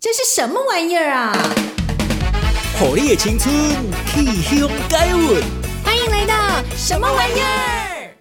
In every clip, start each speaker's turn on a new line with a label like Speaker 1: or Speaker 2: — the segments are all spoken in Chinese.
Speaker 1: 这是什么玩意儿啊？
Speaker 2: 火力的青春，气象改运。
Speaker 1: 欢迎来到什么玩意儿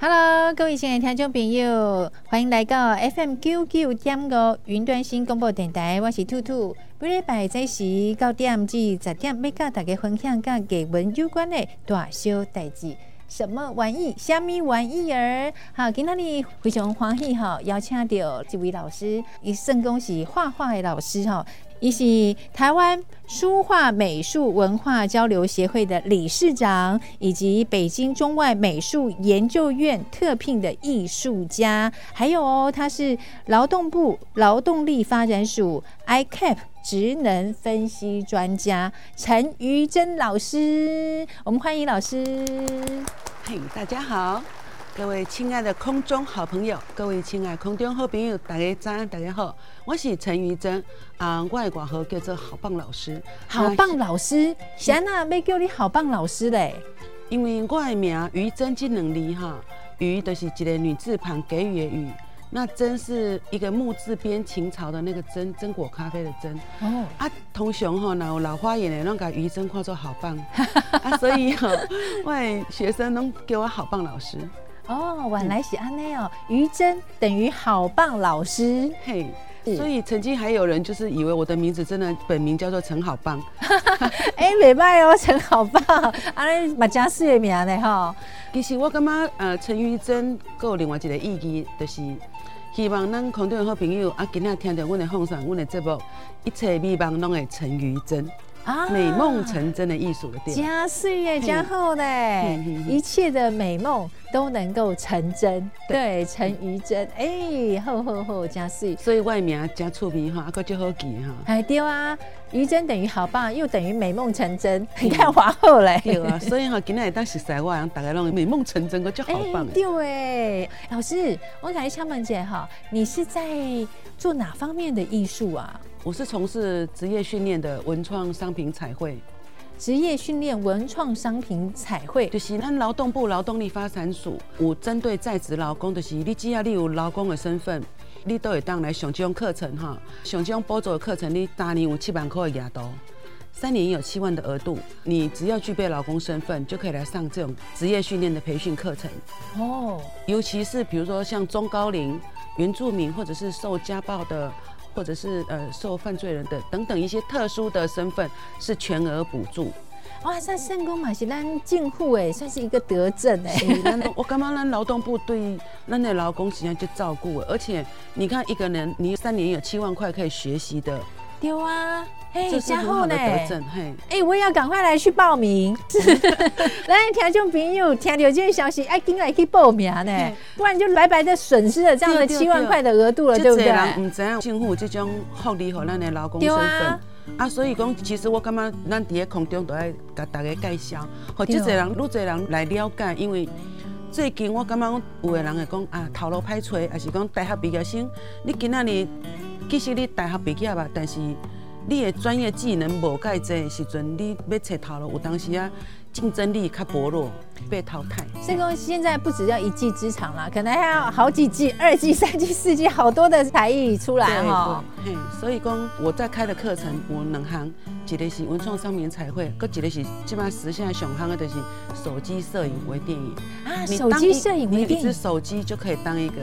Speaker 1: ？Hello，各位亲爱的听众朋友，欢迎来到 FM 九九点五云端新广播电台，我是兔兔。每礼拜这时九点至十点，要跟大家分享跟艺文有关的大小代志。什么玩意？虾米玩意儿？好，今天呢非常欢喜哈，邀请到这位老师，伊算讲是画画的老师哈，伊是台湾书画美术文化交流协会的理事长，以及北京中外美术研究院特聘的艺术家，还有哦，他是劳动部劳动力发展署 ICAP。职能分析专家陈瑜真老师，我们欢迎老师。
Speaker 3: 嘿，大家好，各位亲爱的空中好朋友，各位亲爱的空中好朋友，大家早安，大家好，我是陈瑜珍啊，外挂号叫做好棒老师。
Speaker 1: 好棒老师，谁那没叫你好棒老师嘞？
Speaker 3: 因为我的名瑜珍这两字哈，瑜就是一个女字旁给予的予。那珍是一个木字边秦朝的那个珍，榛果咖啡的珍哦啊，通常哈，那老花眼的那个瑜珍看作好棒 啊，所以哈，我学生都叫我好棒老师
Speaker 1: 哦，晚来喜安内哦，于真等于好棒老师。
Speaker 3: 嘿，所以曾经还有人就是以为我的名字真的本名叫做陈好棒，
Speaker 1: 哎，没办哦，陈好棒，安尼马家四的名的哈，
Speaker 3: 其实我感觉呃，陈瑜真还有另外一个意义就是。希望咱空中的好朋友啊，今仔听到阮的放送，阮的节目，一切美梦拢会陈于真啊，美梦成真的艺术的店，
Speaker 1: 加岁月加厚嘞，一切的美梦都能够成真。对，成于真，哎，厚厚厚，加岁，
Speaker 3: 所以外面加出名哈，啊，个就好记哈。
Speaker 1: 哎，对啊。于真等于好棒，又等于美梦成真。你看华后嘞，
Speaker 3: 对啊，所以哈，今天当实在话，大家拢美梦成真，个就好棒。
Speaker 1: 对哎，老师，我感觉敲门姐哈，你是在做哪方面的艺术啊？
Speaker 3: 我是从事职业训练的文创商品彩绘。
Speaker 1: 职业训练文创商品彩绘，
Speaker 3: 就是咱劳动部劳动力发展署有针对在职劳工，就是你只要你有劳工的身份。你都会当来上这种课程哈，上这种补助的课程，你三年有七万块的额度，三年有七万的额度，你只要具备劳工身份，就可以来上这种职业训练的培训课程。哦，尤其是比如说像中高龄、原住民，或者是受家暴的，或者是呃受犯罪人的等等一些特殊的身份，是全额补助。
Speaker 1: 哇，算圣公嘛是咱政府诶，算是一个德政
Speaker 3: 诶。我感觉咱劳动部对咱的劳工实际上就照顾，而且你看一个人，你三年有七万块可以学习的。
Speaker 1: 对啊，嘿，加厚呢。哎，我也要赶快来去报名。来，听众朋友，听到这个消息，哎，赶来去报名呢，不然就白白的损失了这样的七万块的额度了，对不对？
Speaker 3: 唔知道政府这种福利给咱的劳工身份。啊，所以讲，其实我感觉咱伫咧空中都爱甲大家介绍，互即侪人、愈侪人来了解，因为最近我感觉讲有个人会讲啊，头路歹找，还是讲大学毕业生，你今仔日其实你大学毕业吧，但是你的专业技能无介济时阵，你要找头路，有当时啊。竞争力较薄弱，被淘汰。
Speaker 1: 这个现在不只要一技之长啦，可能还要好几技、二技、三技、四技，好多的才艺出来哈。
Speaker 3: 嘿，所以讲我在开的课程，我两行，一个是文创商品彩绘，搁一个是基本上现在上行的就是手机摄影微电影
Speaker 1: 啊。手机摄影微电影，你一支
Speaker 3: 手机就可以当一个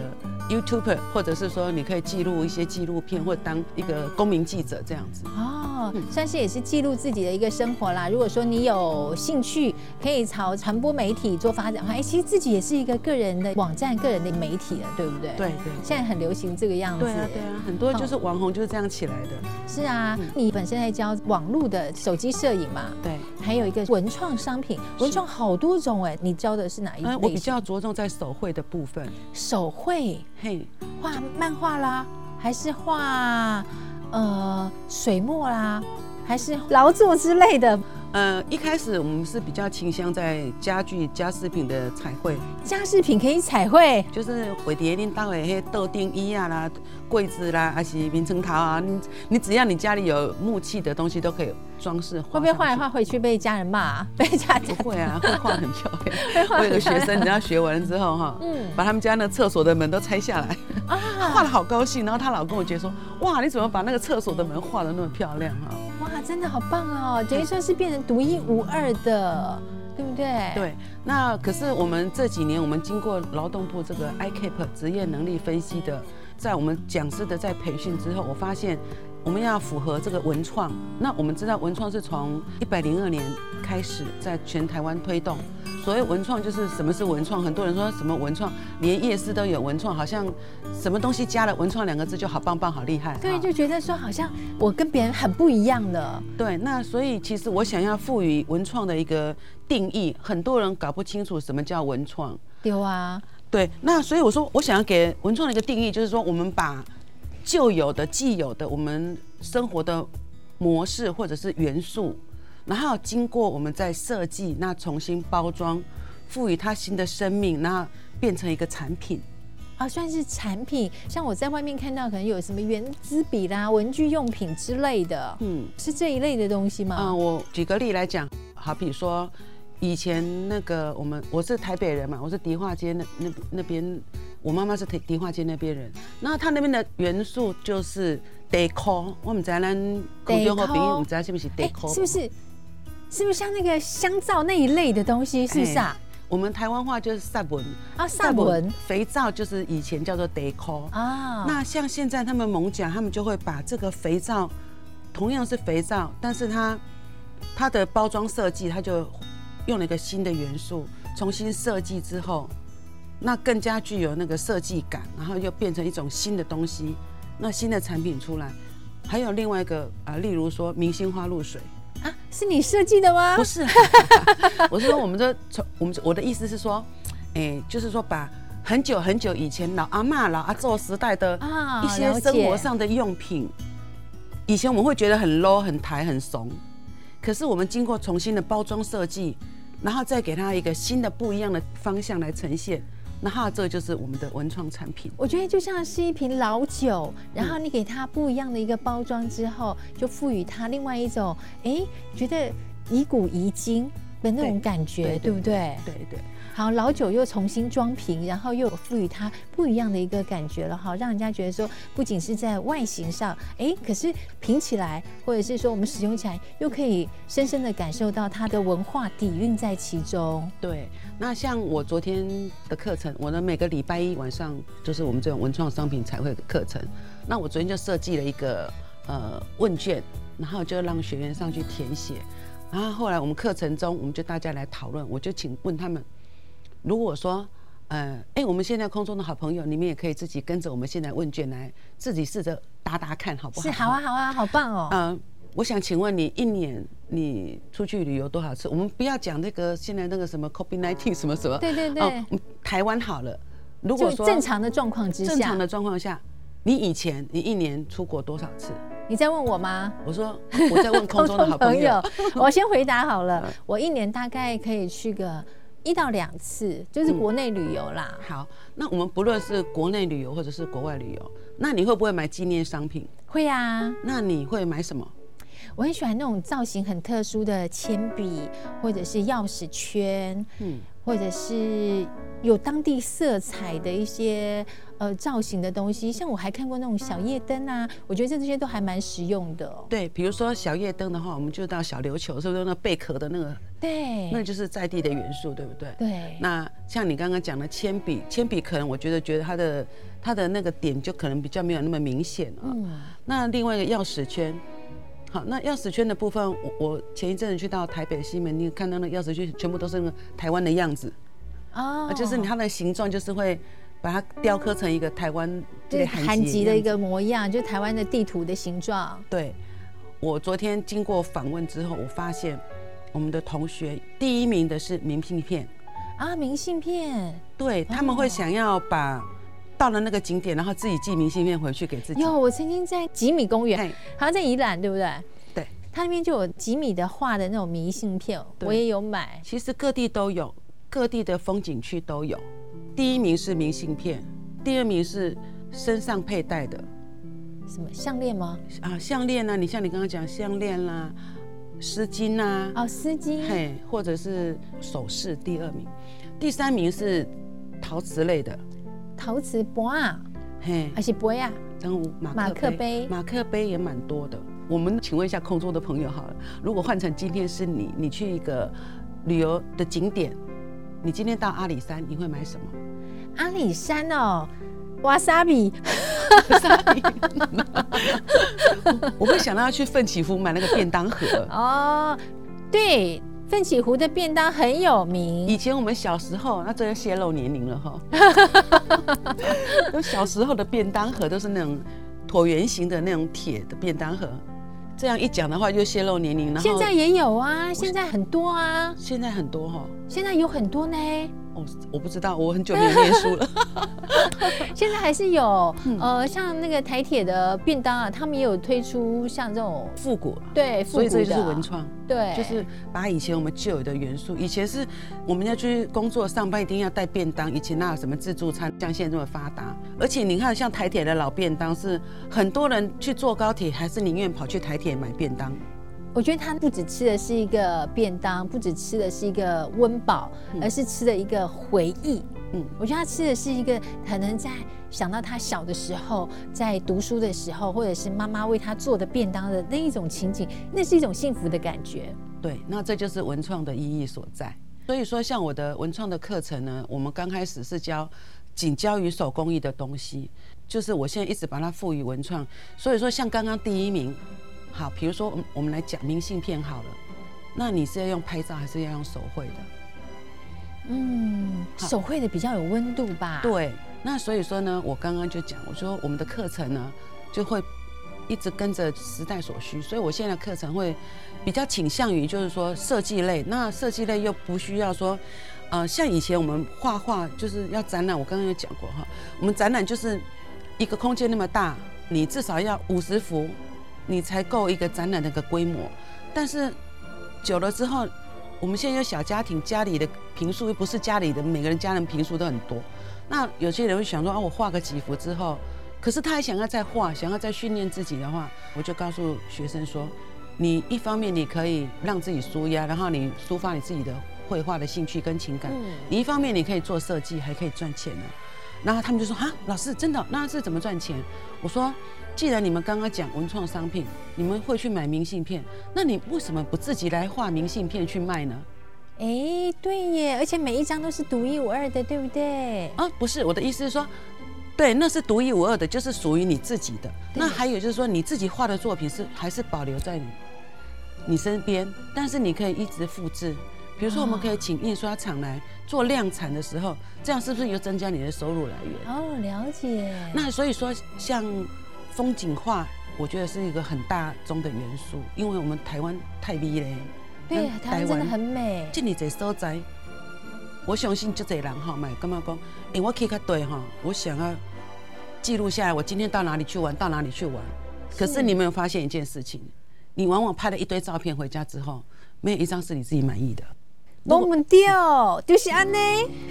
Speaker 3: YouTuber，或者是说你可以记录一些纪录片，或者当一个公民记者这样子。
Speaker 1: 哦，算是也是记录自己的一个生活啦。如果说你有兴趣。可以朝传播媒体做发展的话，哎，其实自己也是一个个人的网站、个人的媒体了，对不对？
Speaker 3: 对对，
Speaker 1: 现在很流行这个样子。
Speaker 3: 对啊，对啊，很多就是网红就是这样起来的。
Speaker 1: 是啊，你本身在教网络的手机摄影嘛？
Speaker 3: 对。
Speaker 1: 还有一个文创商品，文创好多种哎，你教的是哪一种？
Speaker 3: 我比较着重在手绘的部分。
Speaker 1: 手绘，嘿，画漫画啦，还是画呃水墨啦，还是劳作之类的？
Speaker 3: 呃，一开始我们是比较倾向在家具、家饰品的彩绘。
Speaker 1: 家饰品可以彩绘，
Speaker 3: 就是会叠恁到的迄桌顶椅啊啦、柜子啦，还是棉床头啊，你你只要你家里有木器的东西都可以装饰。会
Speaker 1: 不会画一画回去被家人骂、啊？被家人
Speaker 3: 不会啊，会画很漂亮。我有个学生，你要学完了之后哈，嗯，把他们家那厕所的门都拆下来，啊，画的好高兴。然后她老公我觉得说，哇，你怎么把那个厕所的门画的那么漂亮哈？
Speaker 1: 真的好棒哦，等于算是变成。独一无二的，对不对？
Speaker 3: 对，那可是我们这几年，我们经过劳动部这个 ICAP 职业能力分析的，在我们讲师的在培训之后，我发现。我们要符合这个文创，那我们知道文创是从一百零二年开始在全台湾推动。所谓文创就是什么是文创？很多人说什么文创，连夜市都有文创，好像什么东西加了“文创”两个字就好棒棒、好厉害。
Speaker 1: 对，就觉得说好像我跟别人很不一样了。
Speaker 3: 对，那所以其实我想要赋予文创的一个定义，很多人搞不清楚什么叫文创。
Speaker 1: 有啊。
Speaker 3: 对，那所以我说我想要给文创的一个定义，就是说我们把。旧有的、既有的，我们生活的模式或者是元素，然后经过我们在设计，那重新包装，赋予它新的生命，那变成一个产品
Speaker 1: 啊，算是产品。像我在外面看到，可能有什么原子笔啦、文具用品之类的，嗯，是这一类的东西吗？
Speaker 3: 嗯，我举个例来讲，好比说以前那个我们，我是台北人嘛，我是迪化街那那那边。我妈妈是迪迪化街那边人，那他那边的元素就是 decor，我们在那空中和朋友，我们知道是不是 decor？
Speaker 1: 是不是？是不是像那个香皂那一类的东西？是不是啊？
Speaker 3: 我们台湾话就是萨文
Speaker 1: 啊，萨文
Speaker 3: 肥皂就是以前叫做 decor 啊。那像现在他们艋舺，他们就会把这个肥皂，同样是肥皂，但是它它的包装设计，它就用了一个新的元素，重新设计之后。那更加具有那个设计感，然后又变成一种新的东西，那新的产品出来，还有另外一个啊，例如说明星花露水
Speaker 1: 啊，是你设计的吗？
Speaker 3: 不是，我是说我们这从我们我的意思是说，哎，就是说把很久很久以前老阿妈、老阿祖时代的一些生活上的用品，以前我们会觉得很 low、很台、很怂，可是我们经过重新的包装设计，然后再给它一个新的不一样的方向来呈现。那哈，这就是我们的文创产品。
Speaker 1: 我觉得就像是一瓶老酒，然后你给它不一样的一个包装之后，就赋予它另外一种，哎，觉得以古遗今的那种感觉，对，对，对，对不对？
Speaker 3: 对对。
Speaker 1: 好，老酒又重新装瓶，然后又赋予它不一样的一个感觉了，好，让人家觉得说，不仅是在外形上，哎，可是品起来，或者是说我们使用起来，又可以深深的感受到它的文化底蕴在其中。
Speaker 3: 对，那像我昨天的课程，我的每个礼拜一晚上就是我们这种文创商品彩绘课程，那我昨天就设计了一个呃问卷，然后就让学员上去填写，然后后来我们课程中，我们就大家来讨论，我就请问他们。如果说，呃，哎、欸，我们现在空中的好朋友，你们也可以自己跟着我们现在问卷来，自己试着答答看，好不好？
Speaker 1: 是，好啊，好啊，好棒哦。
Speaker 3: 嗯、呃，我想请问你，一年你出去旅游多少次？我们不要讲那个现在那个什么 COVID-19 什么什么。
Speaker 1: 对对对。哦、
Speaker 3: 台湾好了。如果说
Speaker 1: 正常的状况之下，
Speaker 3: 正常的状况下，你以前你一年出国多少次？
Speaker 1: 你在问我吗？
Speaker 3: 我说我在问空中的好朋友。
Speaker 1: 朋友 我先回答好了，我一年大概可以去个。一到两次就是国内旅游啦、
Speaker 3: 嗯。好，那我们不论是国内旅游或者是国外旅游，那你会不会买纪念商品？
Speaker 1: 会啊。
Speaker 3: 那你会买什么？
Speaker 1: 我很喜欢那种造型很特殊的铅笔，或者是钥匙圈，嗯，或者是有当地色彩的一些呃造型的东西。像我还看过那种小夜灯啊，我觉得这些都还蛮实用的。
Speaker 3: 对，比如说小夜灯的话，我们就到小琉球，是不是那贝壳的那个？
Speaker 1: 对，
Speaker 3: 那就是在地的元素，对不对？
Speaker 1: 对。
Speaker 3: 那像你刚刚讲的铅笔，铅笔可能我觉得觉得它的它的那个点就可能比较没有那么明显啊。嗯。那另外一个钥匙圈，好，那钥匙圈的部分，我我前一阵子去到台北西门，你看到那个钥匙圈全部都是那个台湾的样子。哦。就是它的形状就是会把它雕刻成一个台湾
Speaker 1: 对韩籍的一个模样，就台湾的地图的形状。
Speaker 3: 对。我昨天经过访问之后，我发现。我们的同学第一名的是明信片
Speaker 1: 啊，明信片，
Speaker 3: 对，他们会想要把到了那个景点，然后自己寄明信片回去给自己。
Speaker 1: 有，我曾经在吉米公园，好像在宜兰，对不对？
Speaker 3: 对，
Speaker 1: 它那边就有吉米的画的那种明信片，我也有买。
Speaker 3: 其实各地都有，各地的风景区都有。第一名是明信片，第二名是身上佩戴的，
Speaker 1: 什么项链吗？
Speaker 3: 啊，项链啊，你像你刚刚讲项链啦，丝巾啊，
Speaker 1: 哦，丝巾，
Speaker 3: 嘿，或者是首饰。第二名，第三名是陶瓷类的，
Speaker 1: 陶瓷博啊，嘿，还是杯啊？马克杯，
Speaker 3: 马克杯也蛮多的。我们请问一下空中的朋友好了，如果换成今天是你，你去一个旅游的景点，你今天到阿里山，你会买什么？
Speaker 1: 阿里山哦，瓦萨比。
Speaker 3: 我会想到要去奋起湖买那个便当盒。
Speaker 1: 哦，对。奋起湖的便当很有名。
Speaker 3: 以前我们小时候，那这个泄露年龄了哈。我小时候的便当盒都是那种椭圆形的那种铁的便当盒。这样一讲的话，就泄露年龄了。
Speaker 1: 现在也有啊，现在很多啊。
Speaker 3: 现在很多哈。
Speaker 1: 现在有很多呢。
Speaker 3: 哦，我不知道，我很久没有念书了。
Speaker 1: 现在还是有，呃，像那个台铁的便当啊，他们也有推出像这种
Speaker 3: 复古，
Speaker 1: 对，复古的，
Speaker 3: 所以这就是文创，
Speaker 1: 对，
Speaker 3: 就是把以前我们旧有的元素，以前是我们要去工作上班一定要带便当，以前那有什么自助餐，像现在这么发达，而且你看像台铁的老便当，是很多人去坐高铁，还是宁愿跑去台铁买便当。
Speaker 1: 我觉得他不只吃的是一个便当，不只吃的是一个温饱，而是吃的一个回忆。嗯，我觉得他吃的是一个可能在想到他小的时候，在读书的时候，或者是妈妈为他做的便当的那一种情景，那是一种幸福的感觉。
Speaker 3: 对，那这就是文创的意义所在。所以说，像我的文创的课程呢，我们刚开始是教仅教于手工艺的东西，就是我现在一直把它赋予文创。所以说，像刚刚第一名。好，比如说我们来讲明信片好了，那你是要用拍照还是要用手绘的？
Speaker 1: 嗯，手绘的比较有温度吧。
Speaker 3: 对，那所以说呢，我刚刚就讲，我说我们的课程呢就会一直跟着时代所需，所以我现在的课程会比较倾向于就是说设计类，那设计类又不需要说，呃，像以前我们画画就是要展览，我刚刚有讲过哈，我们展览就是一个空间那么大，你至少要五十幅。你才够一个展览的一个规模，但是久了之后，我们现在有小家庭，家里的平数又不是家里的每个人家人平数都很多，那有些人会想说啊，我画个几幅之后，可是他还想要再画，想要再训练自己的话，我就告诉学生说，你一方面你可以让自己舒压，然后你抒发你自己的绘画的兴趣跟情感，你一方面你可以做设计，还可以赚钱呢。然后他们就说啊，老师真的那是怎么赚钱？我说。既然你们刚刚讲文创商品，你们会去买明信片，那你为什么不自己来画明信片去卖呢？
Speaker 1: 哎，对耶，而且每一张都是独一无二的，对不对？
Speaker 3: 啊，不是，我的意思是说，对，那是独一无二的，就是属于你自己的。那还有就是说，你自己画的作品是还是保留在你你身边，但是你可以一直复制。比如说，我们可以请印刷厂来做量产的时候，这样是不是又增加你的收入来源？
Speaker 1: 哦，了解。
Speaker 3: 那所以说，像。风景画，我觉得是一个很大宗的元素，因为我们台湾太美了。
Speaker 1: 对，台湾真的很美。
Speaker 3: 这里在所在，我相信就这人哈，买干嘛讲？哎，我可以看对哈，我想要记录下来，我今天到哪里去玩，到哪里去玩。可是你没有发现一件事情，你往往拍了一堆照片回家之后，没有一张是你自己满意的。
Speaker 1: 我们掉，就是安尼。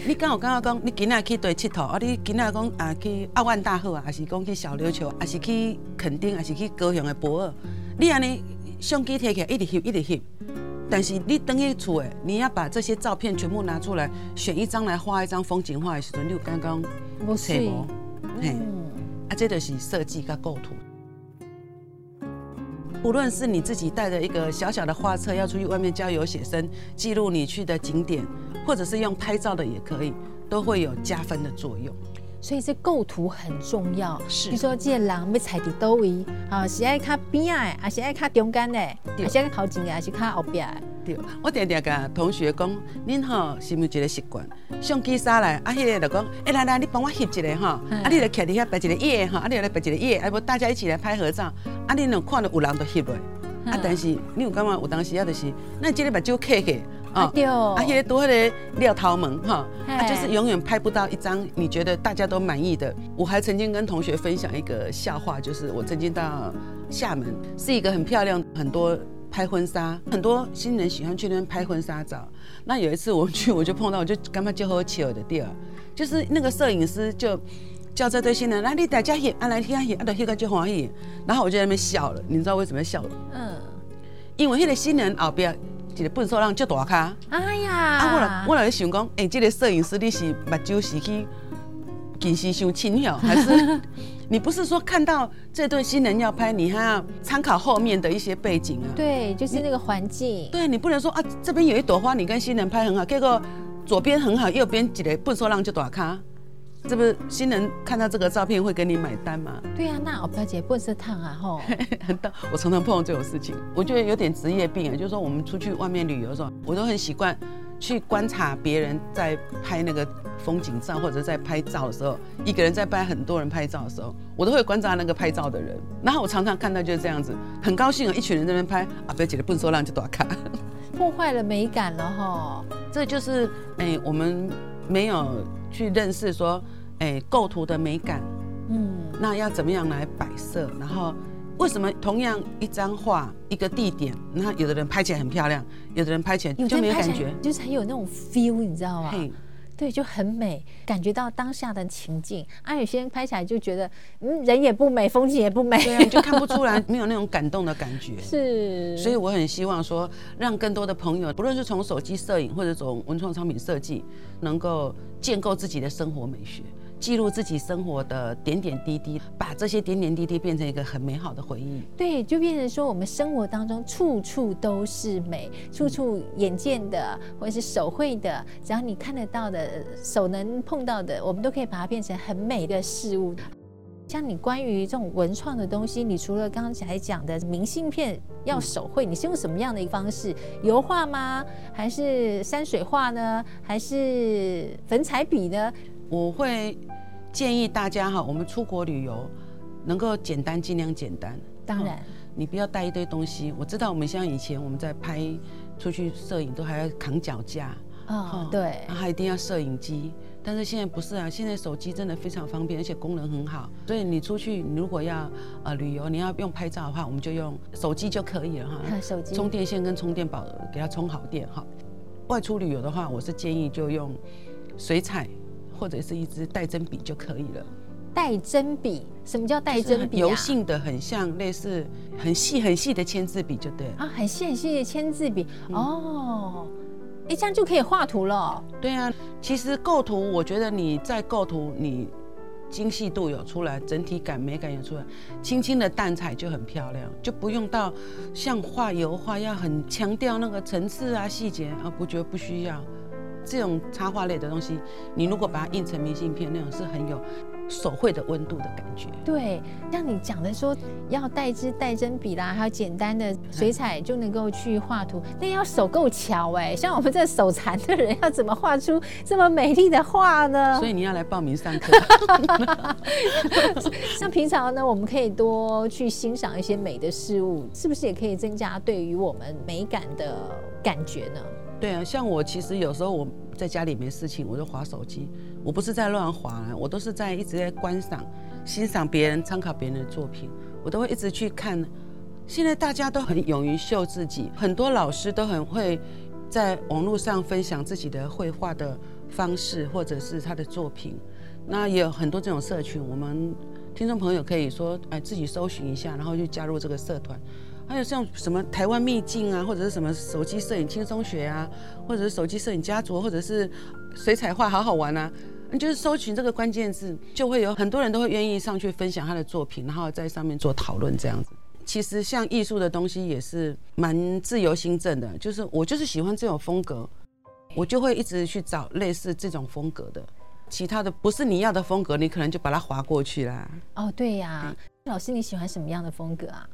Speaker 3: 你刚有感觉讲，你今仔去对佚佗，啊，你今仔讲啊去澳万大河啊，还是讲去小琉球，还是去垦丁，还是去高雄的博尔？你安尼相机摕起来一直翕，一直翕。但是你等于厝诶，你要把这些照片全部拿出来，选一张来画一张风景画的时阵，你有刚刚
Speaker 1: 无揣无？
Speaker 3: 嘿，啊，这就是设计甲构图。不论是你自己带着一个小小的画册要出去外面郊游写生，记录你去的景点，或者是用拍照的也可以，都会有加分的作用。
Speaker 1: 所以这构图很重要。
Speaker 3: 是，
Speaker 1: 比如说这个人要踩伫倒位，啊，是爱卡边啊，还是爱卡中间的，还是爱靠近的，还是靠后边的。
Speaker 3: 对，我常常甲同学讲，恁吼，是不是一个习惯？相机杀来，啊，迄个就讲，哎，来来，你帮我翕一个吼，啊，你来徛伫遐摆一个叶哈，啊，你来摆一个叶，啊，无，大家一起来拍合照，啊，恁能看到有人都翕落，啊，但是你有感觉有当时啊，就是，那今天把酒开开，啊，对，啊，迄个多迄个廖桃门哈，啊，就是永远拍不到一张你觉得大家都满意的。我还曾经跟同学分享一个笑话，就是我曾经到厦门，是一个很漂亮，很多。拍婚纱，很多新人喜欢去那边拍婚纱照。那有一次我去，我就碰到，我就干嘛就和我起的地儿，就是那个摄影师就叫这对新人，来你大家演，啊来听演，啊的那个就欢喜。然后我就在那边笑了，你知道为什么要笑了？嗯，因为那个新人后边一个笨手让就大咖。
Speaker 1: 哎呀，
Speaker 3: 啊我来我来想讲，哎、欸，这个摄影师你是目睭是去近视伤轻了，还是？你不是说看到这对新人要拍，你还要参考后面的一些背景啊？
Speaker 1: 对，就是那个环境。
Speaker 3: 对，你不能说啊，这边有一朵花，你跟新人拍很好，结果左边很好，右边一个粪扫浪就打卡，这不是新人看到这个照片会给你买单吗？
Speaker 1: 对呀、啊，那我表姐不是烫啊吼。
Speaker 3: 很大，我常常碰到这种事情，我觉得有点职业病啊，就是说我们出去外面旅游的时候，我都很习惯。去观察别人在拍那个风景照，或者在拍照的时候，一个人在拍很多人拍照的时候，我都会观察那个拍照的人。然后我常常看到就是这样子，很高兴啊，一群人在那边拍啊，表姐的，不能说让就多看，
Speaker 1: 破坏了美感了哈。
Speaker 3: 这就是哎、欸，我们没有去认识说哎构图的美感，嗯，那要怎么样来摆设，然后。为什么同样一张画一个地点，那有的人拍起来很漂亮，有的人拍起来就没有感觉，
Speaker 1: 就是很有那种 feel，你知道吗对，就很美，感觉到当下的情境。啊，有些人拍起来就觉得，嗯，人也不美，风景也不美，
Speaker 3: 对啊，就看不出来，没有那种感动的感觉。
Speaker 1: 是，
Speaker 3: 所以我很希望说，让更多的朋友，不论是从手机摄影或者从文创商品设计，能够建构自己的生活美学。记录自己生活的点点滴滴，把这些点点滴滴变成一个很美好的回忆。
Speaker 1: 对，就变成说我们生活当中处处都是美，处处眼见的或者是手绘的，只要你看得到的、手能碰到的，我们都可以把它变成很美的事物。像你关于这种文创的东西，你除了刚才讲的明信片要手绘，你是用什么样的一个方式？油画吗？还是山水画呢？还是粉彩笔呢？
Speaker 3: 我会建议大家哈，我们出国旅游能够简单，尽量简单。
Speaker 1: 当然，
Speaker 3: 你不要带一堆东西。我知道我们像以前我们在拍出去摄影都还要扛脚架，
Speaker 1: 哦，对，
Speaker 3: 还一定要摄影机。但是现在不是啊，现在手机真的非常方便，而且功能很好。所以你出去，你如果要呃旅游，你要用拍照的话，我们就用手机就可以了哈。
Speaker 1: 手机
Speaker 3: 充电线跟充电宝给它充好电哈。外出旅游的话，我是建议就用水彩。或者是一支带针笔就可以了。
Speaker 1: 带针笔？什么叫带针笔？
Speaker 3: 油性的，很像类似很细很细的签字笔，就对了。
Speaker 1: 啊，很细很细的签字笔。嗯、哦，哎，这样就可以画图了。
Speaker 3: 对啊，其实构图，我觉得你在构图，你精细度有出来，整体感美感有出来，轻轻的淡彩就很漂亮，就不用到像画油画要很强调那个层次啊细节啊，不觉得不需要。这种插画类的东西，你如果把它印成明信片，那种是很有手绘的温度的感觉。
Speaker 1: 对，像你讲的说要带支带针笔啦，还有简单的水彩就能够去画图，那要手够巧哎。像我们这手残的人，要怎么画出这么美丽的画呢？
Speaker 3: 所以你要来报名上课。
Speaker 1: 像平常呢，我们可以多去欣赏一些美的事物，是不是也可以增加对于我们美感的感觉呢？
Speaker 3: 对啊，像我其实有时候我在家里没事情，我就划手机。我不是在乱划，我都是在一直在观赏、欣赏别人、参考别人的作品。我都会一直去看。现在大家都很勇于秀自己，很多老师都很会在网络上分享自己的绘画的方式，或者是他的作品。那也有很多这种社群，我们听众朋友可以说，哎，自己搜寻一下，然后就加入这个社团。还有像什么台湾秘境啊，或者是什么手机摄影轻松学啊，或者是手机摄影家族，或者是水彩画好好玩啊，你就是搜寻这个关键字，就会有很多人都会愿意上去分享他的作品，然后在上面做讨论这样子。其实像艺术的东西也是蛮自由心证的，就是我就是喜欢这种风格，我就会一直去找类似这种风格的，其他的不是你要的风格，你可能就把它划过去啦。
Speaker 1: 哦，对呀、啊，老师你喜欢什么样的风格啊？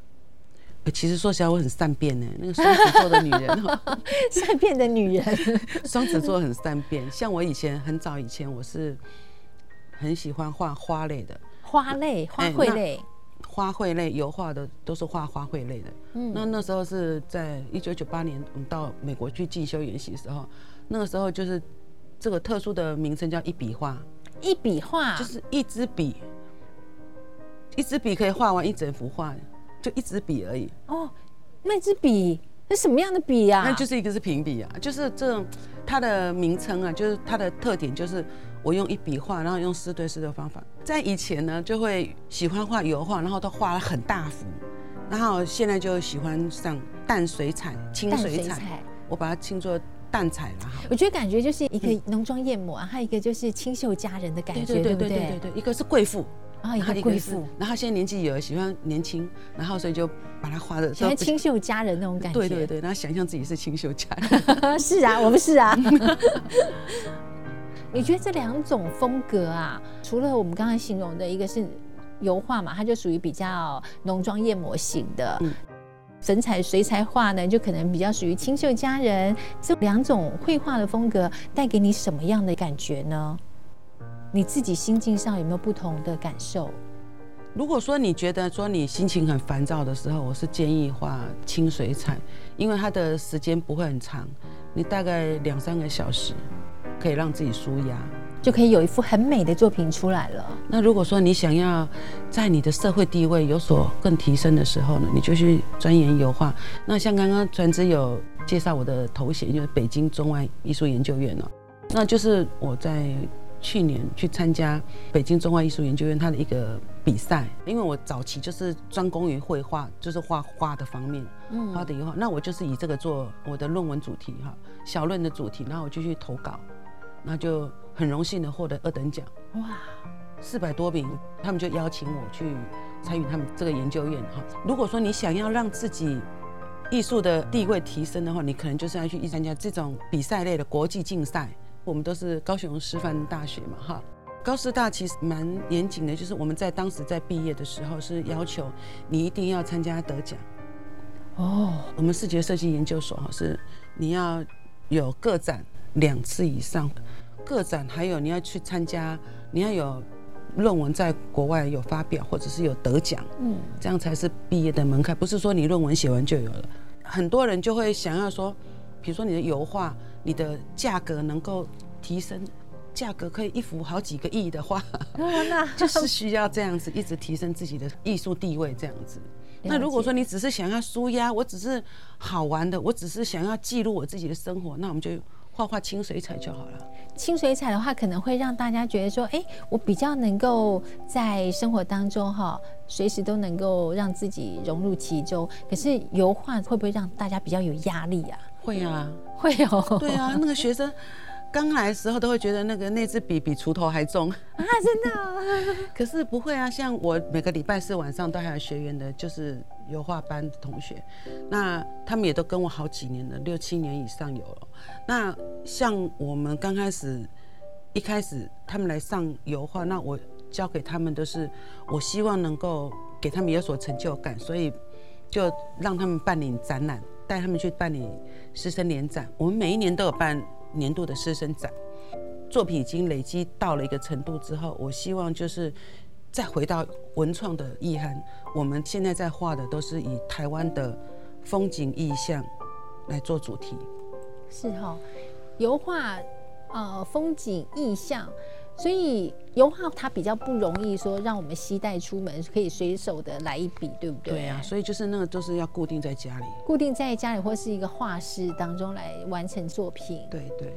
Speaker 3: 其实说起来我很善变呢，那个双子座的女人，
Speaker 1: 善变的女人，
Speaker 3: 双子座很善变。像我以前很早以前，我是很喜欢画花类的，
Speaker 1: 花类、花卉类、
Speaker 3: 花卉类油画的都是画花卉类的。嗯，那那时候是在一九九八年，我们到美国去进修研习的时候，那个时候就是这个特殊的名称叫一笔画，
Speaker 1: 一笔画
Speaker 3: 就是一支笔，一支笔可以画完一整幅画。就一支笔而已
Speaker 1: 哦，那支笔那什么样的笔呀？
Speaker 3: 那就是一个是平笔啊，就是这种它的名称啊，就是它的特点就是我用一笔画，然后用四对四的方法。在以前呢，就会喜欢画油画，然后都画了很大幅，然后现在就喜欢上淡水彩、清水彩，我把它称作。淡彩啦，
Speaker 1: 我觉得感觉就是一个浓妆艳抹，还有一个就是清秀佳人的感觉，对对对对对，
Speaker 3: 一个是贵妇
Speaker 1: 啊，一个贵妇，
Speaker 3: 然后现在年纪有喜欢年轻，然后所以就把它画的，
Speaker 1: 喜欢清秀佳人那种感觉，
Speaker 3: 对对对，然后想象自己是清秀佳人，
Speaker 1: 是啊，我们是啊。你觉得这两种风格啊，除了我们刚才形容的一个是油画嘛，它就属于比较浓妆艳抹型的。嗯粉彩、水彩画呢，就可能比较属于清秀佳人。这两种绘画的风格带给你什么样的感觉呢？你自己心境上有没有不同的感受？
Speaker 3: 如果说你觉得说你心情很烦躁的时候，我是建议画清水彩，因为它的时间不会很长，你大概两三个小时可以让自己舒压。
Speaker 1: 就可以有一幅很美的作品出来了。
Speaker 3: 那如果说你想要在你的社会地位有所更提升的时候呢，你就去钻研油画。那像刚刚传之有介绍我的头衔，就是北京中外艺术研究院了。那就是我在去年去参加北京中外艺术研究院它的一个比赛，因为我早期就是专攻于绘画，就是画花的方面，嗯，花的油画。那我就是以这个做我的论文主题哈，小论的主题，然后我就去投稿，那就。很荣幸的获得二等奖，哇，四百多名，他们就邀请我去参与他们这个研究院哈。如果说你想要让自己艺术的地位提升的话，你可能就是要去参加这种比赛类的国际竞赛。我们都是高雄师范大学嘛哈，高师大其实蛮严谨的，就是我们在当时在毕业的时候是要求你一定要参加得奖。哦，我们视觉设计研究所哈是你要有个展两次以上。个展，还有你要去参加，你要有论文在国外有发表，或者是有得奖，嗯，这样才是毕业的门槛。不是说你论文写完就有了。很多人就会想要说，比如说你的油画，你的价格能够提升，价格可以一幅好几个亿的话，那 就是需要这样子一直提升自己的艺术地位，这样子。那如果说你只是想要舒压，我只是好玩的，我只是想要记录我自己的生活，那我们就。画画清水彩就好了。
Speaker 1: 清水彩的话，可能会让大家觉得说，哎，我比较能够在生活当中哈，随时都能够让自己融入其中。可是油画会不会让大家比较有压力啊？
Speaker 3: 会啊，
Speaker 1: 会哦。
Speaker 3: 对啊，那个学生。刚来的时候都会觉得那个那支笔比锄头还重
Speaker 1: 啊，真的、哦。
Speaker 3: 可是不会啊，像我每个礼拜四晚上都还有学员的，就是油画班的同学，那他们也都跟我好几年了，六七年以上有了。那像我们刚开始一开始他们来上油画，那我教给他们都是，我希望能够给他们有所成就感，所以就让他们办理展览，带他们去办理师生联展。我们每一年都有办。年度的师生展，作品已经累积到了一个程度之后，我希望就是再回到文创的意涵。我们现在在画的都是以台湾的风景意象来做主题。
Speaker 1: 是哈，油画呃风景意象，所以油画它比较不容易说让我们携带出门，可以随手的来一笔，对不对？
Speaker 3: 对啊，所以就是那个都是要固定在家里，
Speaker 1: 固定在家里或是一个画室当中来完成作品。
Speaker 3: 对对。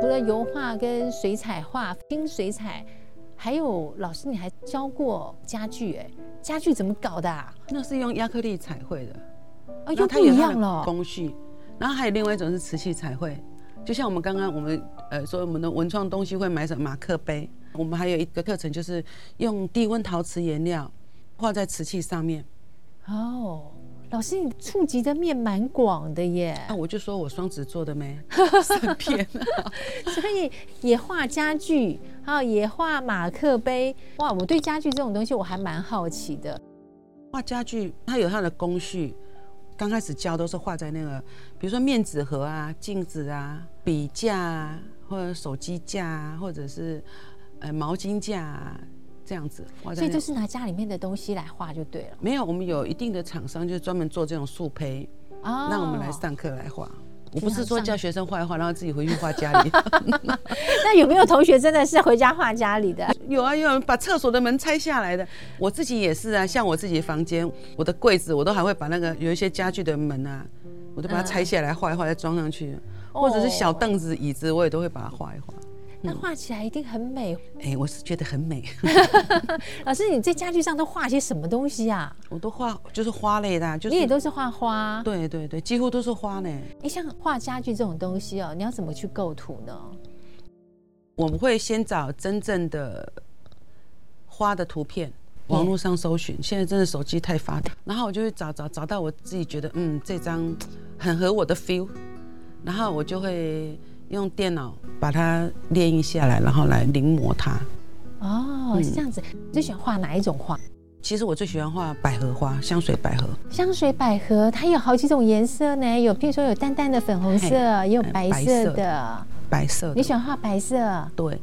Speaker 1: 除了油画跟水彩画、清水彩，还有老师你还教过家具哎，家具怎么搞的啊？
Speaker 3: 那是用亚克力彩绘的。
Speaker 1: 哦，又不一样了。
Speaker 3: 工序，然后还有另外一种是瓷器彩绘，就像我们刚刚我们呃说我们的文创东西会买什么马克杯，我们还有一个课程就是用低温陶瓷颜料画在瓷器上面。
Speaker 1: 哦，老师你触及的面蛮广的耶。
Speaker 3: 啊，我就说我双子座的没 三片，
Speaker 1: 所以也画家具，还有也画马克杯。哇，我对家具这种东西我还蛮好奇的。
Speaker 3: 画家具它有它的工序。刚开始教都是画在那个，比如说面纸盒啊、镜子啊、笔架啊，或者手机架啊，或者是呃毛巾架啊，这样子画。
Speaker 1: 所以就是拿家里面的东西来画就对了。
Speaker 3: 没有，我们有一定的厂商就是专门做这种素胚，让我们来上课来画。我不是说叫学生画一画，然后自己回去画家里。
Speaker 1: 那有没有同学真的是回家画家里的？
Speaker 3: 有啊，有把厕所的门拆下来的。我自己也是啊，像我自己房间，我的柜子，我都还会把那个有一些家具的门啊，我都把它拆下来画一画，再装上去。或者是小凳子、椅子，我也都会把它画一画。
Speaker 1: 那画起来一定很美。
Speaker 3: 哎，我是觉得很美。
Speaker 1: 老师，你在家具上都画些什么东西啊？
Speaker 3: 我都画，就是花类的，就是
Speaker 1: 你也都是画花。
Speaker 3: 对对对，几乎都是花呢。
Speaker 1: 哎，像画家具这种东西哦，你要怎么去构图呢？
Speaker 3: 我们会先找真正的花的图片，网络上搜寻。现在真的手机太发达，然后我就会找找找到我自己觉得嗯，这张很合我的 feel，然后我就会。用电脑把它列印下来，然后来临摹它。
Speaker 1: 哦，是这样子。最喜欢画哪一种花？
Speaker 3: 其实我最喜欢画百合花，香水百合。
Speaker 1: 香水百合它有好几种颜色呢，有譬如说有淡淡的粉红色，也有白色的。
Speaker 3: 白色。
Speaker 1: 你喜欢画白色？
Speaker 3: 对。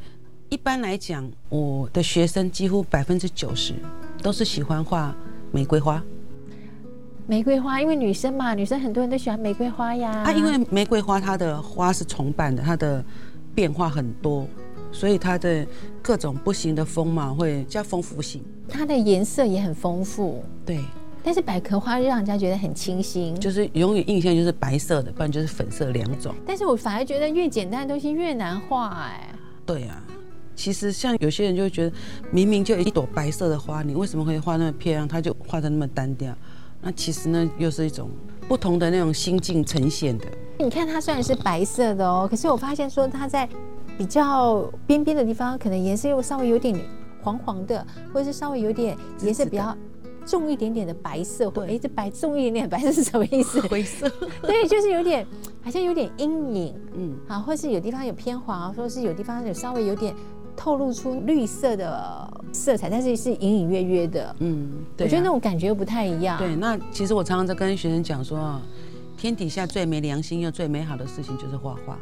Speaker 3: 一般来讲，我的学生几乎百分之九十都是喜欢画玫瑰花。
Speaker 1: 玫瑰花，因为女生嘛，女生很多人都喜欢玫瑰花呀。
Speaker 3: 它因为玫瑰花，它的花是重瓣的，它的变化很多，所以它的各种不行的风嘛会加丰富性。
Speaker 1: 它的颜色也很丰富，
Speaker 3: 对。
Speaker 1: 但是百合花让人家觉得很清新，
Speaker 3: 就是永远印象就是白色的，不然就是粉色两种。
Speaker 1: 但是我反而觉得越简单的东西越难画，哎。
Speaker 3: 对啊，其实像有些人就会觉得，明明就一朵白色的花，你为什么会画那么漂亮？它就画的那么单调。那其实呢，又是一种不同的那种心境呈现的。
Speaker 1: 你看它虽然是白色的哦，可是我发现说它在比较边边的地方，可能颜色又稍微有点黄黄的，或者是稍微有点颜色比较重一点点的白色。或，哎，这白重一点点白色是什么意思？
Speaker 3: 灰色。
Speaker 1: 对，就是有点好像有点阴影，嗯，啊，或是有地方有偏黄，或者是有地方有稍微有点。透露出绿色的色彩，但是是隐隐约约的。嗯，对啊，我觉得那种感觉又不太一样。
Speaker 3: 对，那其实我常常在跟学生讲说，天底下最没良心又最美好的事情就是画画。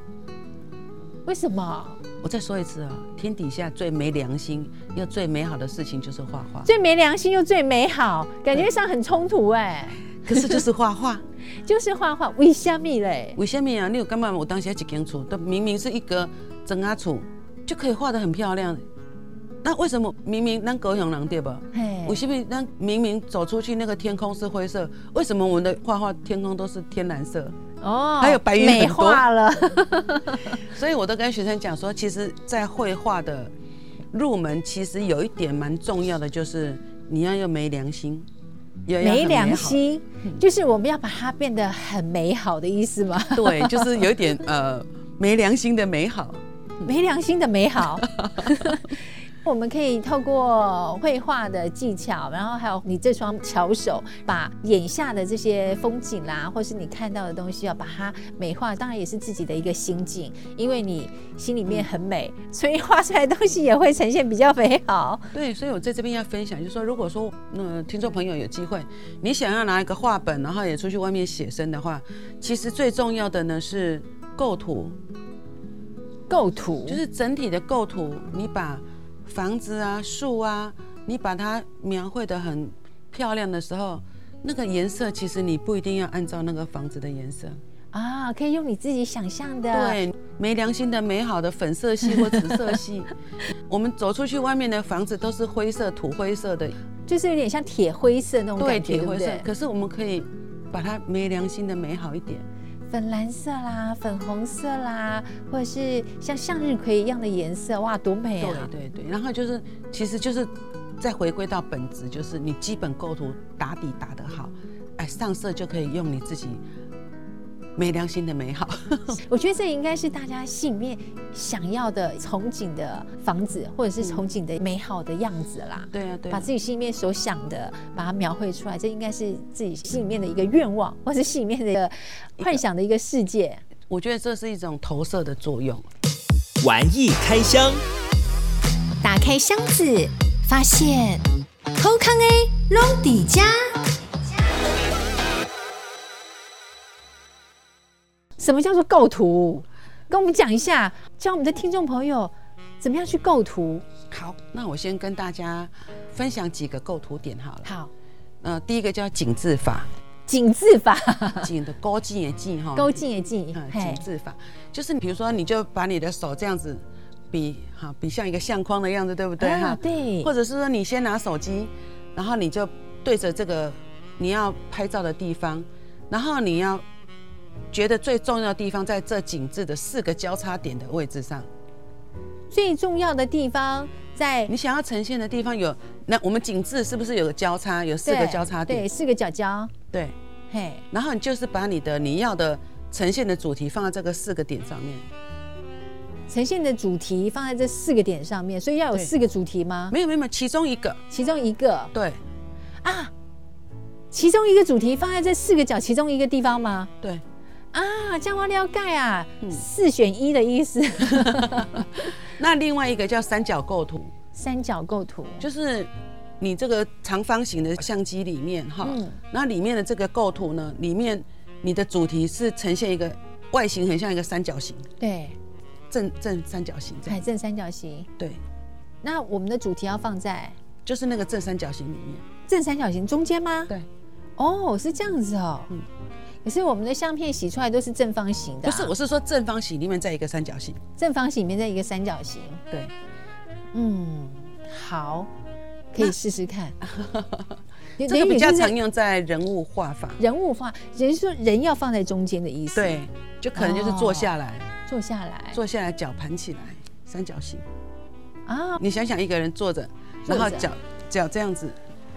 Speaker 1: 为什么？
Speaker 3: 我再说一次啊，天底下最没良心又最美好的事情就是画画。
Speaker 1: 最没良心又最美好，感觉上很冲突哎。
Speaker 3: 可是就是画画，
Speaker 1: 就是画画。为什么嘞？
Speaker 3: 为什么啊？你有干嘛？我当时一间厝，都明明是一个整啊厝。就可以画的很漂亮，那为什么明明那高雄人对吧？我是不是那明明走出去那个天空是灰色，为什么我们的画画天空都是天蓝色？哦，还有白云。美化了。所以我都跟学生讲说，其实，在绘画的入门，其实有一点蛮重要的，就是你要有没良心。
Speaker 1: 没良心，就是我们要把它变得很美好的意思吗？
Speaker 3: 对，就是有一点呃没良心的美好。
Speaker 1: 没良心的美好，我们可以透过绘画的技巧，然后还有你这双巧手，把眼下的这些风景啦，或是你看到的东西，要把它美化。当然也是自己的一个心境，因为你心里面很美，所以画出来的东西也会呈现比较美好。
Speaker 3: 对，所以我在这边要分享，就是说，如果说那听众朋友有机会，你想要拿一个画本，然后也出去外面写生的话，其实最重要的呢是构图。
Speaker 1: 构图
Speaker 3: 就是整体的构图，你把房子啊、树啊，你把它描绘的很漂亮的时候，那个颜色其实你不一定要按照那个房子的颜色
Speaker 1: 啊，可以用你自己想象的。
Speaker 3: 对，没良心的美好的粉色系或紫色系，我们走出去外面的房子都是灰色、土灰色的，
Speaker 1: 就是有点像铁灰色那种感觉，
Speaker 3: 对，铁灰色。
Speaker 1: 对对，
Speaker 3: 可是我们可以把它没良心的美好一点。
Speaker 1: 粉蓝色啦，粉红色啦，或者是像向日葵一样的颜色，哇，多美啊！
Speaker 3: 对对对，然后就是，其实就是再回归到本质，就是你基本构图打底打得好，哎，上色就可以用你自己。没良心的美好，
Speaker 1: 我觉得这应该是大家心里面想要的憧憬的房子，或者是憧憬的美好的样子啦。
Speaker 3: 对啊，对，
Speaker 1: 把自己心里面所想的，把它描绘出来，这应该是自己心里面的一个愿望，或是心里面的一个幻想的一个世界。
Speaker 3: 我觉得这是一种投射的作用。
Speaker 2: 玩意开箱，
Speaker 4: 打开箱子，发现好康 A 龙底家。
Speaker 1: 什么叫做构图？跟我们讲一下，教我们的听众朋友怎么样去构图。
Speaker 3: 好，那我先跟大家分享几个构图点好了。
Speaker 1: 好，
Speaker 3: 呃，第一个叫井字法。
Speaker 1: 井字法，
Speaker 3: 井的勾进也进哈，
Speaker 1: 勾进也进，
Speaker 3: 井字法就是，比如说你就把你的手这样子比哈，比像一个相框的样子，对不对哈、啊？
Speaker 1: 对。
Speaker 3: 或者是说你先拿手机，然后你就对着这个你要拍照的地方，然后你要觉得最重要的地方在这景致的四个交叉点的位置上。
Speaker 1: 最重要的地方在
Speaker 3: 你想要呈现的地方有，那我们景致是不是有个交叉？有四个交叉点，
Speaker 1: 对，四个角角。
Speaker 3: 对，嘿，然后你就是把你的你要的呈现的主题放在这个四个点上面。
Speaker 1: 呈现的主题放在这四个点上面，所以要有四个主题吗？
Speaker 3: 没有没有没有，其中一个，
Speaker 1: 其中一个。
Speaker 3: 对，
Speaker 1: 啊，其中一个主题放在这四个角其中一个地方吗？
Speaker 3: 对。
Speaker 1: 啊，这样我了解啊，嗯、四选一的意思。
Speaker 3: 那另外一个叫三角构图，
Speaker 1: 三角构图
Speaker 3: 就是你这个长方形的相机里面哈，嗯、那里面的这个构图呢，里面你的主题是呈现一个外形很像一个三角形，
Speaker 1: 对，
Speaker 3: 正正三角形，
Speaker 1: 哎正三角形，
Speaker 3: 对。
Speaker 1: 那我们的主题要放在
Speaker 3: 就是那个正三角形里面，
Speaker 1: 正三角形中间吗？
Speaker 3: 对。
Speaker 1: 哦，是这样子哦。嗯。可是我们的相片洗出来都是正方形的，啊，
Speaker 3: 不是，我是说正方形里面在一个三角形，
Speaker 1: 正方形里面在一个三角形，
Speaker 3: 对，
Speaker 1: 嗯，好，可以试试看。
Speaker 3: 那这个比较常用在人物画法，
Speaker 1: 人物画，人说人要放在中间的意思，
Speaker 3: 对，就可能就是坐下来，哦，
Speaker 1: 坐下来，
Speaker 3: 坐下来，脚盘起来，三角形。啊，你想想一个人坐着，然后脚脚这样子。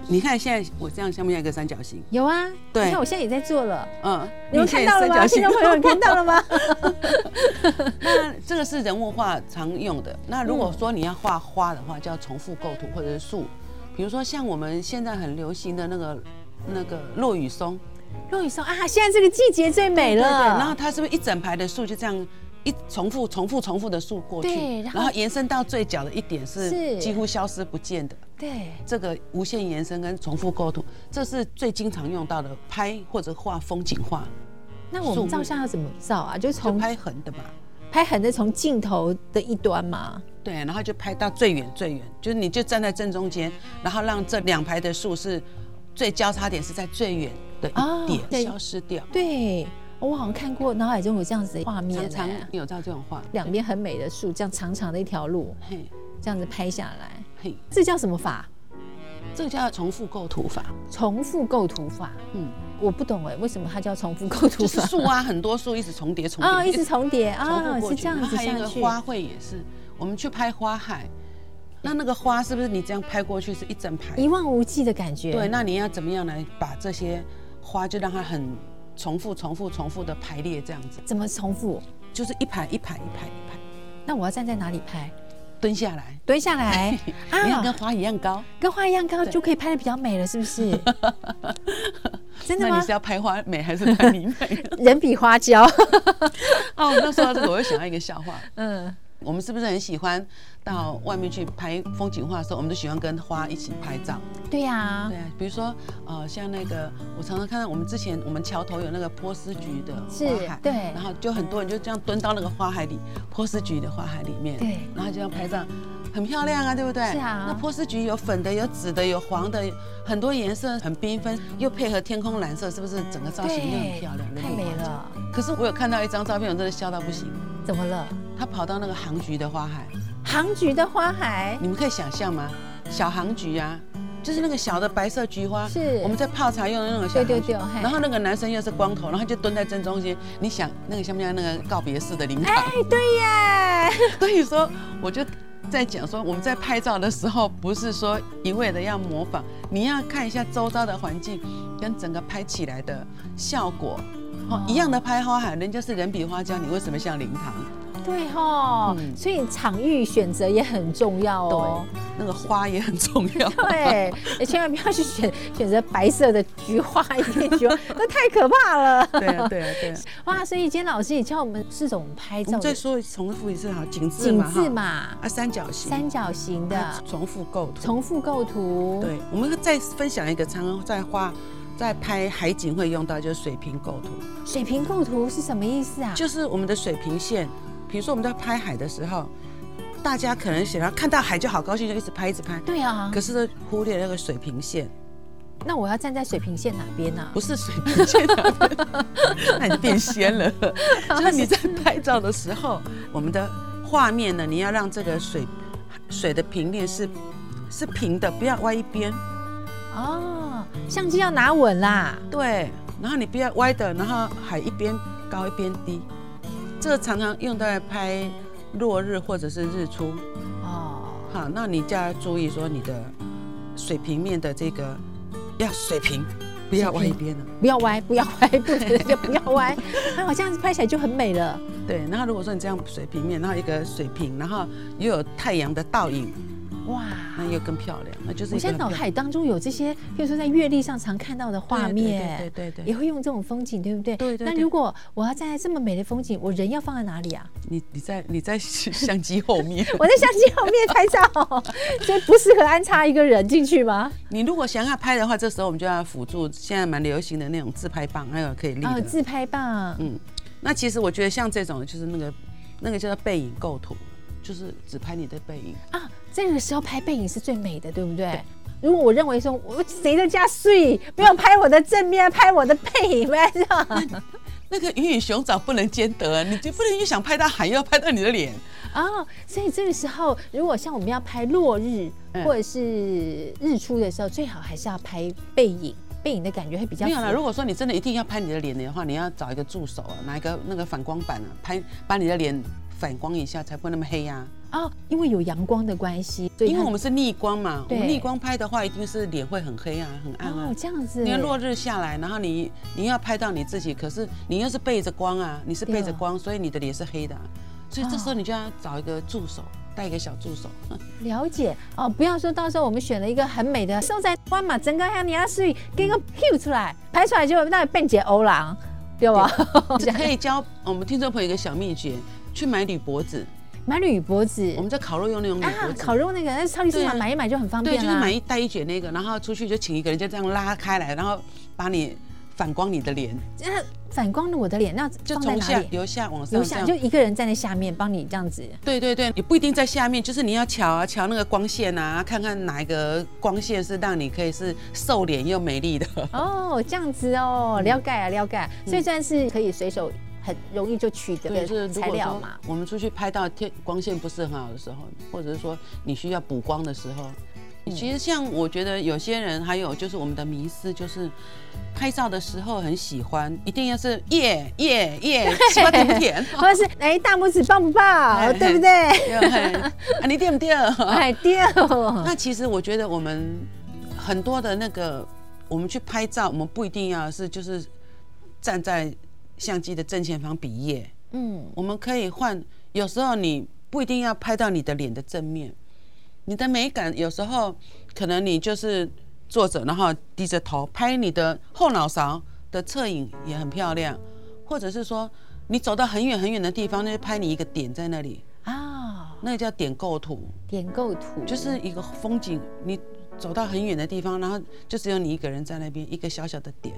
Speaker 3: 你看现在我这样像不像一个三角形？
Speaker 1: 有啊，
Speaker 3: 对，
Speaker 1: 你看我现在也在做了。
Speaker 3: 嗯，
Speaker 1: 你们看到了吗？听众朋友，你看到了吗？
Speaker 3: 那这个是人物画常用的。那如果说你要画花的话，叫重复构图或者是树。比如说像我们现在很流行的那个那个落雨松，
Speaker 1: 落雨松啊，现在这个季节最美了。对对对，
Speaker 3: 然后它是不是一整排的树就这样？一重复、重复、重复的树过去，然后延伸到最角的一点是几乎消失不见的。
Speaker 1: 对，
Speaker 3: 这个无限延伸跟重复构图，这是最经常用到的拍或者画风景画。
Speaker 1: 那我们照相要怎么照啊？就从
Speaker 3: 拍横的嘛，
Speaker 1: 拍横的从镜头的一端嘛。
Speaker 3: 对，然后就拍到最远最远，就是你就站在正中间，然后让这两排的树是最交叉点是在最远的一点消失掉。
Speaker 1: 对。我好像看过脑海中有这样子的画面，
Speaker 3: 常常有照这种画，
Speaker 1: 两边很美的树，这样长长的一条路，嘿，这样子拍下来，嘿，这叫什么法？
Speaker 3: 这个叫重复构图法。
Speaker 1: 重复构图法，嗯，我不懂哎，为什么它叫重复构图法？
Speaker 3: 树啊，很多树一直重叠重叠
Speaker 1: 啊，一直重叠啊，是这样子
Speaker 3: 一个花卉也是，我们去拍花海，那那个花是不是你这样拍过去是一整排
Speaker 1: 一望无际的感觉？
Speaker 3: 对，那你要怎么样来把这些花就让它很。重复、重复、重复的排列，这样子
Speaker 1: 怎么重复？
Speaker 3: 就是一排一排一排一排。
Speaker 1: 那我要站在哪里拍？
Speaker 3: 蹲下来，
Speaker 1: 蹲下来
Speaker 3: 啊！你要跟花一样高，
Speaker 1: 跟花一样高就可以拍的比较美了，是不是？真的吗？
Speaker 3: 那你是要拍花美还是拍你美？
Speaker 1: 人比花娇。
Speaker 3: 哦，那说到这个，我又想到一个笑话。嗯。我们是不是很喜欢到外面去拍风景画的时候，我们都喜欢跟花一起拍照？
Speaker 1: 对呀，
Speaker 3: 对啊。比如说，呃，像那个，我常常看到我们之前我们桥头有那个波斯菊的花海，
Speaker 1: 对。
Speaker 3: 然后就很多人就这样蹲到那个花海里，波斯菊的花海里面，
Speaker 1: 对。
Speaker 3: 然后就这样拍照，很漂亮啊，对不对？
Speaker 1: 是啊。
Speaker 3: 那波斯菊有粉的，有紫的，有黄的，很多颜色很缤纷，又配合天空蓝色，是不是整个造型又很漂亮？
Speaker 1: 太美了。
Speaker 3: 可是我有看到一张照片，我真的笑到不行。
Speaker 1: 怎么了？
Speaker 3: 他跑到那个杭菊的花海，
Speaker 1: 杭菊的花海，
Speaker 3: 你们可以想象吗？小杭菊啊，就是那个小的白色菊花，是我们在泡茶用的那种小杭菊。然后那个男生又是光头，然后就蹲在正中间。你想那个像不像那个告别式的灵堂？
Speaker 1: 哎，对耶。
Speaker 3: 所以说，我就在讲说，我们在拍照的时候，不是说一味的要模仿，你要看一下周遭的环境跟整个拍起来的效果。哦，一样的拍花海，人家是人比花娇，你为什么像灵堂？
Speaker 1: 对哈，嗯、所以场域选择也很重要哦。
Speaker 3: 那个花也很重要。
Speaker 1: 对，你千万不要去选 选择白色的菊花，一片菊花，那太可怕了。
Speaker 3: 对啊，对啊，对啊。
Speaker 1: 哇，所以今天老师也教我们四种拍照。
Speaker 3: 再说重复一次哈，景字
Speaker 1: 井字嘛，
Speaker 3: 啊，三角形，
Speaker 1: 三角形的
Speaker 3: 重复构图，
Speaker 1: 重复构图。
Speaker 3: 对，我们再分享一个，常常在画。在拍海景会用到就是水平构图。
Speaker 1: 水平构图是什么意思啊？
Speaker 3: 就是我们的水平线，比如说我们在拍海的时候，大家可能想要看到海就好高兴，就一直拍一直拍。
Speaker 1: 对啊。
Speaker 3: 可是忽略那个水平线。
Speaker 1: 那我要站在水平线哪边呢、啊？
Speaker 3: 不是水平线哪边，那你变仙了。就是你在拍照的时候，我们的画面呢，你要让这个水水的平面是是平的，不要歪一边。
Speaker 1: 哦，相机要拿稳啦。
Speaker 3: 对，然后你不要歪的，然后海一边高一边低。这个常常用在拍落日或者是日出。哦，好，那你就要注意说你的水平面的这个要水平，不要歪一边了，
Speaker 1: 不要歪，不要歪，不能就不要歪。那好像拍起来就很美了。
Speaker 3: 对，然后如果说你这样水平面，然后一个水平，然后又有太阳的倒影。哇，那又更漂亮，那就是。
Speaker 1: 我现在脑海当中有这些，比如说在阅历上常看到的画面，
Speaker 3: 对对对，
Speaker 1: 也会用这种风景，对不对？对对。那如果我要站在这么美的风景，我人要放在哪里啊？
Speaker 3: 你你在你在相机后面，
Speaker 1: 我在相机后面拍照，所以不适合安插一个人进去吗？
Speaker 3: 你如果想要拍的话，这时候我们就要辅助现在蛮流行的那种自拍棒，还有可以立的。
Speaker 1: 哦，自拍棒。
Speaker 3: 嗯，那其实我觉得像这种就是那个那个叫做背影构图。就是只拍你的背影啊，
Speaker 1: 这个时候拍背影是最美的，对不对？对，如果我认为说我谁的家睡，不要拍我的正面，拍我的背影，没事
Speaker 3: 那，那个鱼与熊掌不能兼得，你就不能又想拍到海，又要拍到你的脸
Speaker 1: 啊。所以这个时候，如果像我们要拍落日或者是日出的时候，最好还是要拍背影，背影的感觉会比较。没有
Speaker 3: 啦，如果说你真的一定要拍你的脸的话，你要找一个助手啊，拿一个那个反光板啊，拍把你的脸。反光一下才不会那么黑呀！
Speaker 1: 哦，因为有阳光的关系，对，
Speaker 3: 因为我们是逆光嘛，我们逆光拍的话，一定是脸会很黑啊，很暗啊。
Speaker 1: 哦，这样子。
Speaker 3: 你看落日下来，然后你你要拍到你自己，可是你又是背着光啊，你是背着光，所以你的脸是黑的，啊，所以这时候你就要找一个助手，带一个小助手。
Speaker 1: 了解哦，不要说到时候我们选了一个很美的收在光嘛，整个像你要是给个 Q 出来，拍出来就那变解欧郎，对吧？
Speaker 3: 可以教我们听众朋友一个小秘诀。去买铝箔纸，
Speaker 1: 买铝箔纸。
Speaker 3: 我们在烤肉用那种铝箔纸，
Speaker 1: 啊，烤肉那个，那超级市场买一买就很方便。
Speaker 3: 对，就是买一袋一卷那个，然后出去就请一个人就这样拉开来，然后把你反光你的脸。
Speaker 1: 那反光了我的脸，那
Speaker 3: 就从下由下往上，
Speaker 1: 由下就一个人站在下面帮你这样子。
Speaker 3: 对对对，也不一定在下面，就是你要瞧啊瞧那个光线啊，看看哪一个光线是让你可以是瘦脸又美丽的。
Speaker 1: 哦，这样子哦，了解啊了解，所以算是可以随手。很容易就取得的材料嘛。
Speaker 3: 我们出去拍到天光线不是很好的时候，或者是说你需要补光的时候，其实像我觉得有些人还有就是我们的迷思，就是拍照的时候很喜欢一定要是耶耶耶，喜欢甜甜，
Speaker 1: 或者是哎大拇指棒不棒，对不对？
Speaker 3: 啊你对不对？
Speaker 1: 哎对。
Speaker 3: 那其实我觉得我们很多的那个我们去拍照，我们不一定要是就是站在。相机的正前方比耶，嗯，我们可以换。有时候你不一定要拍到你的脸的正面，你的美感有时候可能你就是坐着，然后低着头拍你的后脑勺的侧影也很漂亮，或者是说你走到很远很远的地方，那就拍你一个点在那里啊，那个叫点构图。
Speaker 1: 点构图
Speaker 3: 就是一个风景，你走到很远的地方，然后就只有你一个人在那边，一个小小的点。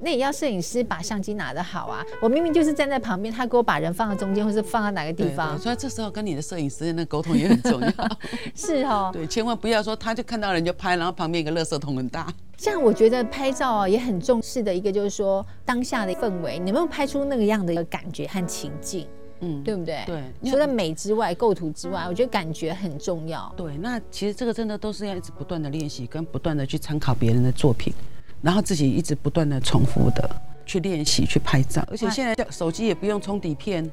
Speaker 1: 那也要摄影师把相机拿得好啊！我明明就是站在旁边，他给我把人放在中间，或是放在哪个地方。
Speaker 3: 所以这时候跟你的摄影师的那沟通也很重要。
Speaker 1: 是哦，
Speaker 3: 对，千万不要说他就看到人就拍，然后旁边一个垃圾桶很大。
Speaker 1: 像我觉得拍照啊也很重视的一个就是说当下的氛围，你有没有拍出那个样的一个感觉和情境？嗯，对不对？
Speaker 3: 对，
Speaker 1: 除了美之外，构图之外，我觉得感觉很重要。
Speaker 3: 对，那其实这个真的都是要一直不断的练习，跟不断的去参考别人的作品。然后自己一直不断的重复的去练习去拍照，而且现在手机也不用冲底片，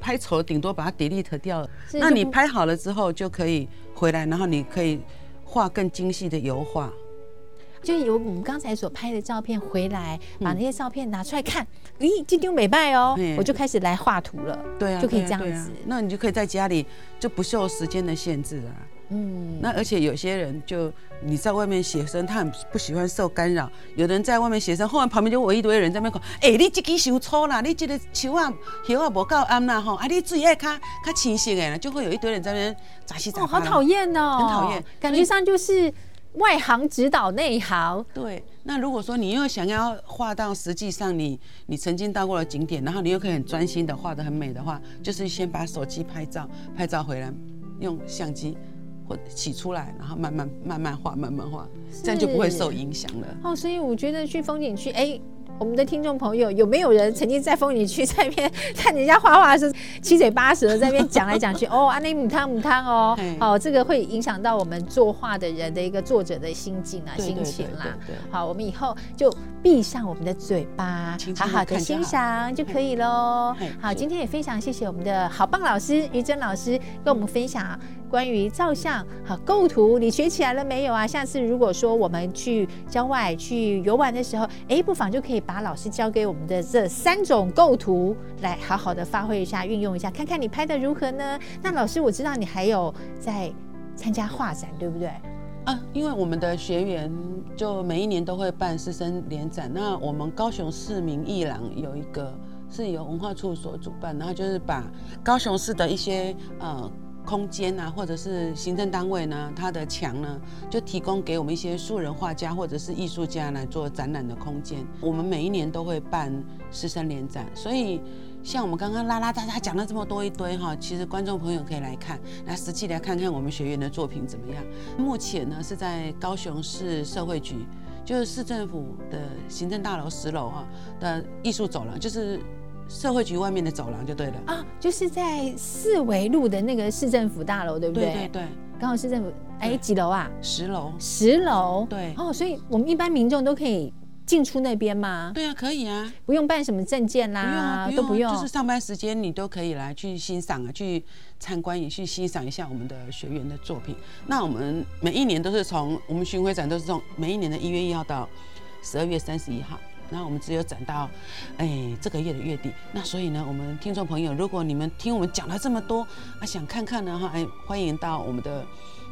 Speaker 3: 拍丑顶多把它 delete 掉了。那你拍好了之后就可以回来，然后你可以画更精细的油画。
Speaker 1: 就有我们刚才所拍的照片回来，把那些照片拿出来看，咦，今天美败哦，我就开始来画图了。对啊，就可以这样子。
Speaker 3: 那你就可以在家里就不受时间的限制啊。嗯，那而且有些人就你在外面写生，他很不喜欢受干扰。有人在外面写生，后面旁边就围一堆人在那边讲：“哎、欸，你这个修错啦，你这个树啊叶啊不够暗啦吼，啊你最爱较较清晰诶，就会有一堆人在那边杂七杂八。哦，
Speaker 1: 好讨厌哦，
Speaker 3: 很讨厌，
Speaker 1: 感觉上就是外行指导内行。
Speaker 3: 对，那如果说你又想要画到实际上你你曾经到过的景点，然后你又可以很专心的画得很美的话，就是先把手机拍照，拍照回来用相机。或洗出来，然后慢慢慢慢画，慢慢画，这样就不会受影响了。
Speaker 1: 哦，所以我觉得去风景区，哎。我们的听众朋友有没有人曾经在风景区在那边 看人家画画是七嘴八舌在那边讲来讲去？哦，安尼姆汤姆汤哦，哦，这个会影响到我们作画的人的一个作者的心境啊、心情啦。好，我们以后就闭上我们的嘴巴，好好的欣赏就可以喽。好，今天也非常谢谢我们的好棒老师于真老师跟我们分享。关于照相好构图，你学起来了没有啊？下次如果说我们去郊外去游玩的时候，哎，不妨就可以把老师教给我们的这三种构图来好好的发挥一下，运用一下，看看你拍的如何呢？那老师，我知道你还有在参加画展，对不对？
Speaker 3: 啊，因为我们的学员就每一年都会办师生联展，那我们高雄市民艺廊有一个是由文化处所主办，然后就是把高雄市的一些呃。空间啊，或者是行政单位呢，它的墙呢，就提供给我们一些素人画家或者是艺术家来做展览的空间。我们每一年都会办师生联展，所以像我们刚刚拉拉大家讲了这么多一堆哈，其实观众朋友可以来看，来实际来看看我们学员的作品怎么样。目前呢是在高雄市社会局，就是市政府的行政大楼十楼哈的艺术走廊，就是。社会局外面的走廊就对了
Speaker 1: 啊，就是在四维路的那个市政府大楼，对不对？
Speaker 3: 对对对，
Speaker 1: 刚好市政府哎几楼啊？
Speaker 3: 十楼。
Speaker 1: 十楼。
Speaker 3: 对。
Speaker 1: 哦，所以我们一般民众都可以进出那边吗？
Speaker 3: 对啊，可以啊，
Speaker 1: 不用办什么证件啦，不用啊，不用啊，都不用，
Speaker 3: 就是上班时间你都可以来去欣赏啊，去参观也去欣赏一下我们的学员的作品。那我们每一年都是从我们巡回展都是从每一年的一月一号到十二月三十一号。那我们只有展到，哎，这个月的月底。那所以呢，我们听众朋友，如果你们听我们讲了这么多，啊，想看看呢哈，哎，欢迎到我们的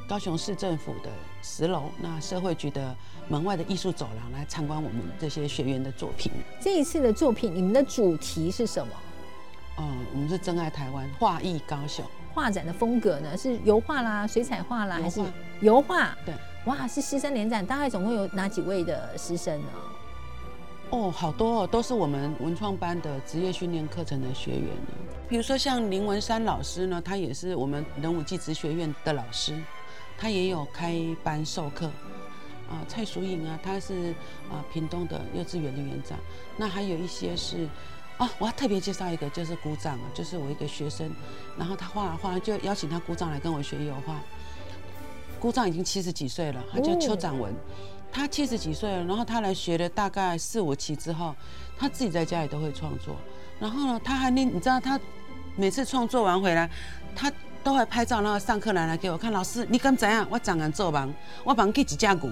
Speaker 3: 高雄市政府的十楼，那社会局的门外的艺术走廊来参观我们这些学员的作品。
Speaker 1: 这一次的作品，你们的主题是什么？
Speaker 3: 哦，我们是真爱台湾，画艺高雄。
Speaker 1: 画展的风格呢，是油画啦、水彩画啦，
Speaker 3: 画
Speaker 1: 还是油画？
Speaker 3: 对，
Speaker 1: 哇，是师生联展，大概总共有哪几位的师生呢？
Speaker 3: 哦，好多哦，都是我们文创班的职业训练课程的学员呢。比如说像林文山老师呢，他也是我们人武技职学院的老师，他也有开班授课。啊，蔡淑颖啊，她是啊屏东的幼稚园的园长。那还有一些是，啊，我要特别介绍一个，就是鼓掌啊，就是我一个学生，然后他画了画，就邀请他鼓掌来跟我学油画。姑丈已经七十几岁了，他叫邱展文。哦他七十几岁了，然后他来学了大概四五期之后，他自己在家里都会创作。然后呢，他还你你知道，他每次创作完回来，他都会拍照，然后上课来来给我看。老师，你敢怎样？我怎样做吧？我帮他几架鼓，